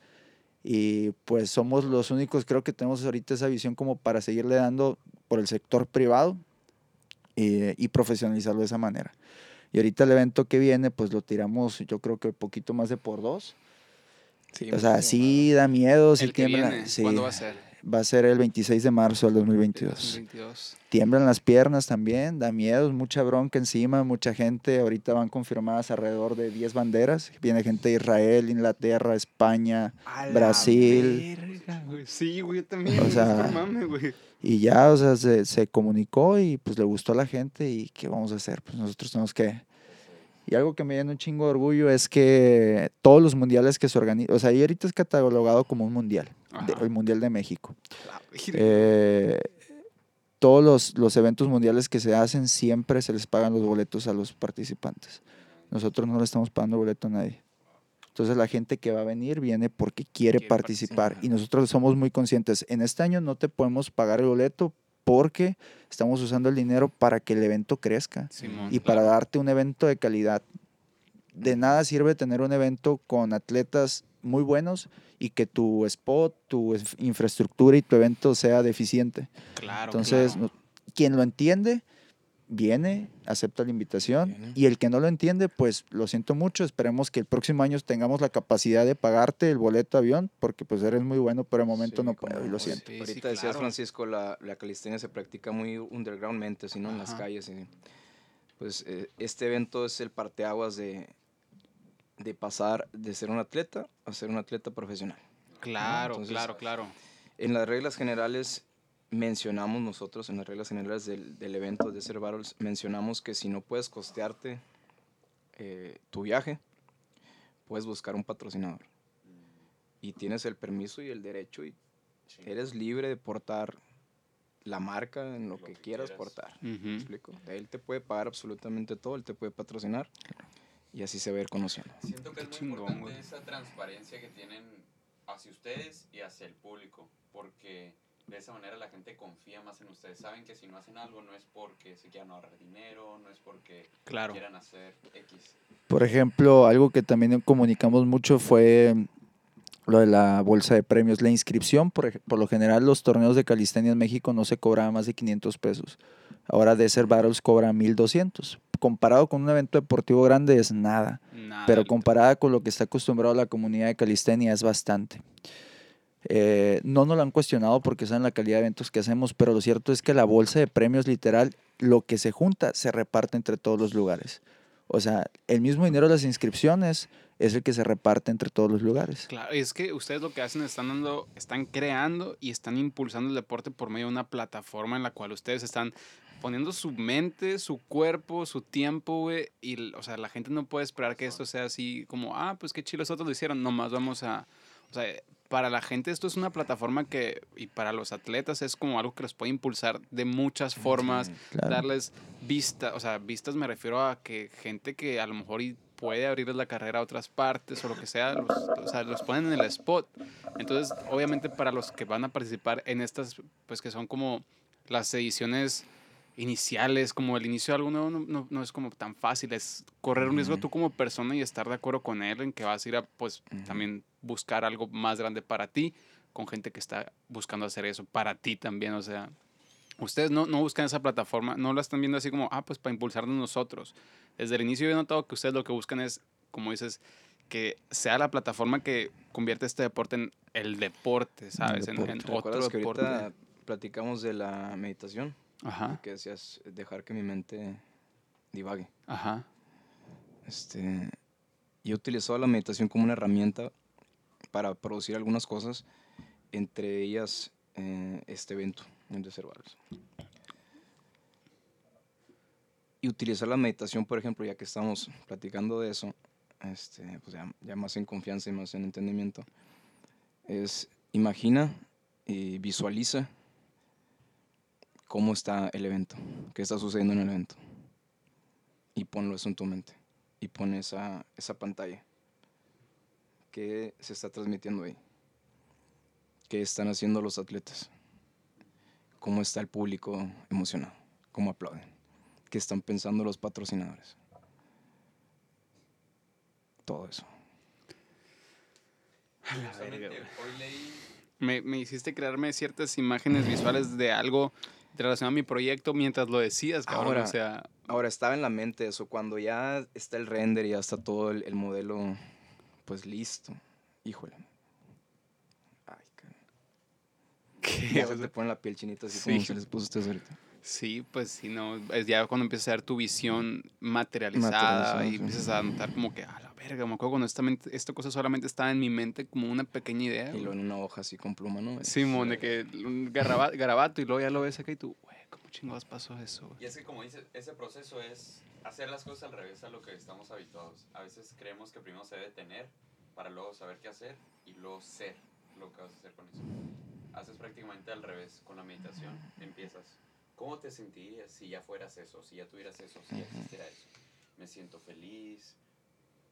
y pues somos los únicos, creo que tenemos ahorita esa visión como para seguirle dando por el sector privado y, y profesionalizarlo de esa manera. Y ahorita el evento que viene, pues lo tiramos yo creo que poquito más de por dos. Sí, O sea, sí da miedo, sí tiembla. sí. ¿cuándo va a ser? Va a ser el 26 de marzo del 2022. 2022. Tiemblan las piernas también, da miedo, mucha bronca encima, mucha gente. Ahorita van confirmadas alrededor de 10 banderas. Viene gente de Israel, Inglaterra, España, A la Brasil. verga, güey. Sí, güey, yo también. O O sea, mame, güey. Y ya, o sea, se, se comunicó y pues le gustó a la gente y ¿qué vamos a hacer? Pues nosotros tenemos que... Y algo que me llena un chingo de orgullo es que todos los mundiales que se organizan, o sea, y ahorita es catalogado como un mundial, de- el Mundial de México. Verga. Eh, todos los, los eventos mundiales que se hacen siempre se les pagan los boletos a los participantes. Nosotros no le estamos pagando boleto a nadie. Entonces la gente que va a venir viene porque quiere, Quiere participar. participar. Y nosotros somos muy conscientes. En este año no te podemos pagar el boleto porque estamos usando el dinero para que el evento crezca Simón, y para claro. darte un evento de calidad. De nada sirve tener un evento con atletas muy buenos y que tu spot, tu es- infraestructura y tu evento sea deficiente. Claro, Entonces, claro. quien lo entiende, viene, acepta la invitación. Viene. Y el que no lo entiende, pues lo siento mucho. Esperemos que el próximo año tengamos la capacidad de pagarte el boleto avión, porque pues eres muy bueno, pero de momento Sí, no puedo y lo siento. Sí, sí, Ahorita decías, claro. Francisco, la, la calistenia se practica muy undergroundmente, sino en las Ajá. calles. y, pues eh, este evento es el parteaguas de, de pasar de ser un atleta a ser un atleta profesional. Claro, Entonces, claro, claro. En las reglas generales mencionamos nosotros, en las reglas generales del, del evento de Ser Battles, mencionamos que si no puedes costearte eh, tu viaje, puedes buscar un patrocinador. Y tienes el permiso y el derecho y eres libre de portar la marca en lo, Lo que, que quieras, quieras. portar. ¿Me Ujú. explico? Él te puede pagar absolutamente todo, él te puede patrocinar y así se va a ir conociendo. Siento que Qué es muy chingón, importante güey. esa transparencia que tienen hacia ustedes y hacia el público, porque de esa manera la gente confía más en ustedes. Saben que si no hacen algo no es porque se quieran ahorrar dinero, no es porque Claro. quieran hacer X. Por ejemplo, algo que también comunicamos mucho fue lo de la bolsa de premios. La inscripción, por, por lo general, los torneos de calistenia en México no se cobraban más de 500 pesos. Ahora Desert Battles cobra 1200. Comparado con un evento deportivo grande es nada, Nada, pero comparada con lo que está acostumbrado la comunidad de calistenia es bastante. Eh, no nos lo han cuestionado porque saben la calidad de eventos que hacemos, pero lo cierto es que la bolsa de premios literal, lo que se junta, se reparte entre todos los lugares. O sea, el mismo dinero de las inscripciones es el que se reparte entre todos los lugares. Claro, es que ustedes lo que hacen están dando, están creando y están impulsando el deporte por medio de una plataforma en la cual ustedes están poniendo su mente, su cuerpo, su tiempo, güey, y, o sea, la gente no puede esperar que esto sea así como, ah, pues qué chido, los otros lo hicieron, nomás vamos a, o sea, para la gente esto es una plataforma que, y para los atletas es como algo que los puede impulsar de muchas formas, Claro. darles vista, o sea, vistas me refiero a que gente que a lo mejor puede abrirles la carrera a otras partes o lo que sea, los, o sea, los ponen en el spot. Entonces, obviamente para los que van a participar en estas, pues que son como las ediciones iniciales, como el inicio de algo nuevo, no, no- no es como tan fácil, es correr un riesgo tú como persona y estar de acuerdo con él en que vas a ir a, pues, también buscar algo más grande para ti, con gente que está buscando hacer eso para ti también, o sea, ustedes no, no buscan esa plataforma, no la están viendo así como, ah, pues para impulsarnos nosotros. Desde el inicio yo he notado que ustedes lo que buscan es, como dices, que sea la plataforma que convierte este deporte en el deporte, ¿sabes? En, en deporte. ¿Te otro acuerdas que deporte. ahorita platicamos de la meditación? Ajá, Que decías dejar que mi mente divague. ajá. Este, yo he utilizado la meditación como una herramienta para producir algunas cosas, entre ellas eh, este evento, el de. Y utilizar la meditación, por ejemplo, ya que estamos platicando de eso, este, pues ya, ya más en confianza y más en entendimiento, es imagina y visualiza cómo está el evento, qué está sucediendo en el evento. Y ponlo eso en tu mente. Y pon esa, esa pantalla. ¿Qué se está transmitiendo ahí? ¿Qué están haciendo los atletas? ¿Cómo está el público emocionado? ¿Cómo aplauden? ¿Qué están pensando los patrocinadores? Todo eso. Justamente hoy leí Me, me hiciste crearme ciertas imágenes visuales de algo relacionado a mi proyecto mientras lo decías, cabrón. Ahora- o sea, Ahora, estaba en la mente eso, cuando ya está el render y ya está todo el, el modelo, pues listo. Híjole. Ay, cabrón. Ya o se te pone la piel chinita así Sí. como se les puso a ustedes ahorita. Sí, pues sí, no. Es ya cuando empiezas a ver tu visión materializada, Materializada, y sí. empiezas a notar como que, a la verga, me acuerdo cuando esta, mente- esta cosa solamente estaba en mi mente como una pequeña idea. Y luego en una hoja así con pluma, ¿no? Simón, de que un garabato y luego ya lo ves acá y tú, ¿cómo chingados pasó eso? güey?" Y es que como dices, ese proceso es hacer las cosas al revés a lo que estamos habituados. A veces creemos que primero se debe tener para luego saber qué hacer y luego ser lo que vas a hacer con eso. Haces prácticamente al revés. Con la meditación empiezas. ¿Cómo te sentirías si ya fueras eso, si ya tuvieras eso, si ya existiera eso? Me siento feliz,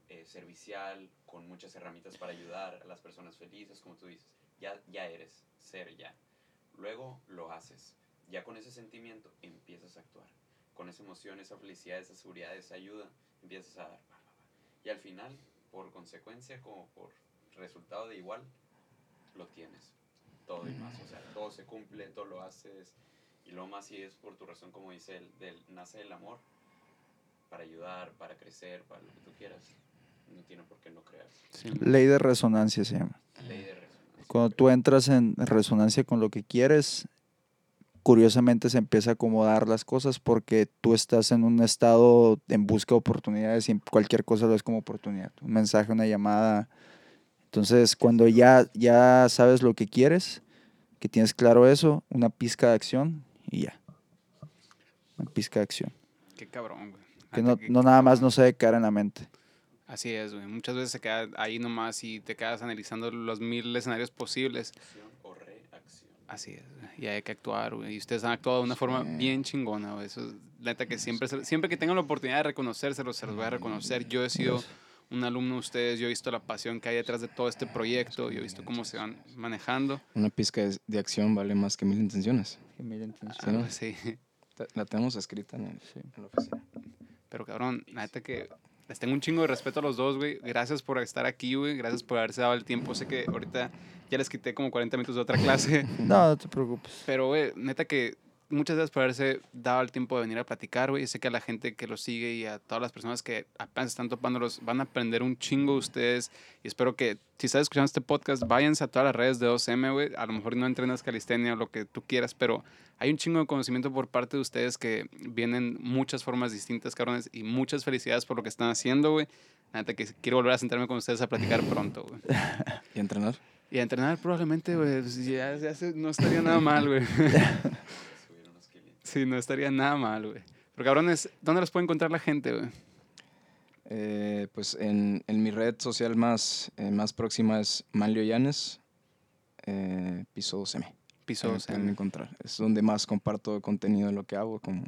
eh, servicial, con muchas herramientas para ayudar a las personas felices, como tú dices. Ya, ya eres, ser ya. Luego lo haces. Ya con ese sentimiento empiezas a actuar. Con esa emoción, esa felicidad, esa seguridad, esa ayuda, empiezas a dar. Y al final, por consecuencia, como por resultado de igual, lo tienes. Todo y más. O sea, todo se cumple, todo lo haces. Y lo más si es por tu razón, como dice él, del, nace el amor para ayudar, para crecer, para lo que tú quieras. No tiene por qué no crear. Simón. Ley de resonancia se llama. Ley de resonancia. Cuando tú entras en resonancia con lo que quieres, curiosamente se empieza a acomodar las cosas porque tú estás en un estado en busca de oportunidades y cualquier cosa lo ves como oportunidad. Un mensaje, una llamada. Entonces, cuando ya, ya sabes lo que quieres, que tienes claro eso, una pizca de acción y ya. Una pizca de acción. Qué cabrón, güey. Que no, no nada más no se debe quedar en la mente. Así es, güey. Muchas veces se queda ahí nomás y te quedas analizando los mil escenarios posibles. Así es, y hay que actuar, güey. Y ustedes han actuado de una forma Sí. bien chingona, güey. Eso es neta que siempre, se- siempre que tengan la oportunidad de reconocérselos, se los voy a reconocer. Yo he sido un alumno de ustedes, yo he visto la pasión que hay detrás de todo este proyecto, yo he visto cómo se van manejando. Una pizca de, acción vale más que mil intenciones. Ah, ¿no? güey, sí. Ta- La tenemos escrita en, el- en la oficina. Pero cabrón, la neta que les tengo un chingo de respeto a los dos, güey. Gracias por estar aquí, güey. Gracias por haberse dado el tiempo. Sé que ahorita ya les quité como 40 minutos de otra clase. No, no te preocupes. Pero, güey, neta que muchas gracias por haberse dado el tiempo de venir a platicar, güey. Sé que a la gente que los sigue y a todas las personas que apenas están topándolos van a aprender un chingo de ustedes. Y espero que, si estás escuchando este podcast, váyanse a todas las redes de 2M, güey. A lo mejor no entrenas calistenia o lo que tú quieras, pero hay un chingo de conocimiento por parte de ustedes que vienen muchas formas distintas, cabrones. Y muchas felicidades por lo que están haciendo, güey. Neta que quiero volver a sentarme con ustedes a platicar pronto, güey. ¿Y entrenar? Y a entrenar probablemente, güey. pues, Ya, ya se- no estaría nada mal, güey. Sí, no estaría nada mal, güey. Pero cabrones, ¿dónde los puede encontrar la gente, güey? Eh, pues en, en mi red social más, eh, más próxima es Manlio Llanes, eh, piso 12M. Piso Ahí me 12. pueden encontrar. Es donde más comparto contenido de lo que hago, como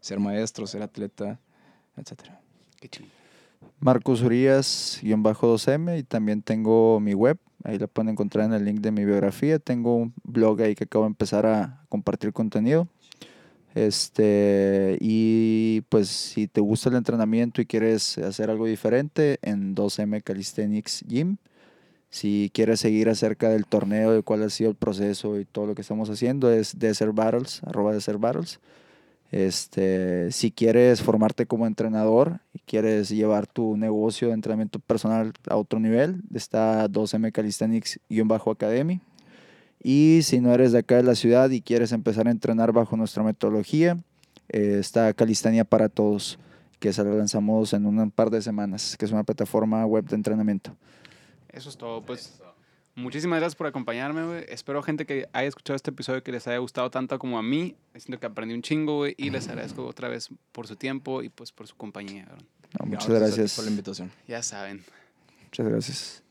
ser maestro, ser atleta, etcétera. Qué chido. Marcos Urias-2M y también tengo mi web, ahí la pueden encontrar en el link de mi biografía. Tengo un blog ahí que acabo de empezar a compartir contenido. Este, y pues si te gusta el entrenamiento y quieres hacer algo diferente, en 2M Calisthenics Gym. Si quieres seguir acerca del torneo, de cuál ha sido el proceso y todo lo que estamos haciendo, es Desert Battles, arroba Desert Battles. Este, si quieres formarte como entrenador y quieres llevar tu negocio de entrenamiento personal a otro nivel, está 2M Calisthenics-Academy. Y si no eres de acá de la ciudad y quieres empezar a entrenar bajo nuestra metodología, eh, está Calistenia para Todos, que se la lanzamos en un par de semanas, que es una plataforma web de entrenamiento. Eso es todo, pues. Muchísimas gracias por acompañarme, güey. Espero gente que haya escuchado este episodio que les haya gustado tanto como a mí. Siento que aprendí un chingo, güey. Y les agradezco otra vez por su tiempo y pues por su compañía. No, muchas a ti gracias. por la invitación. Ya saben. Muchas gracias.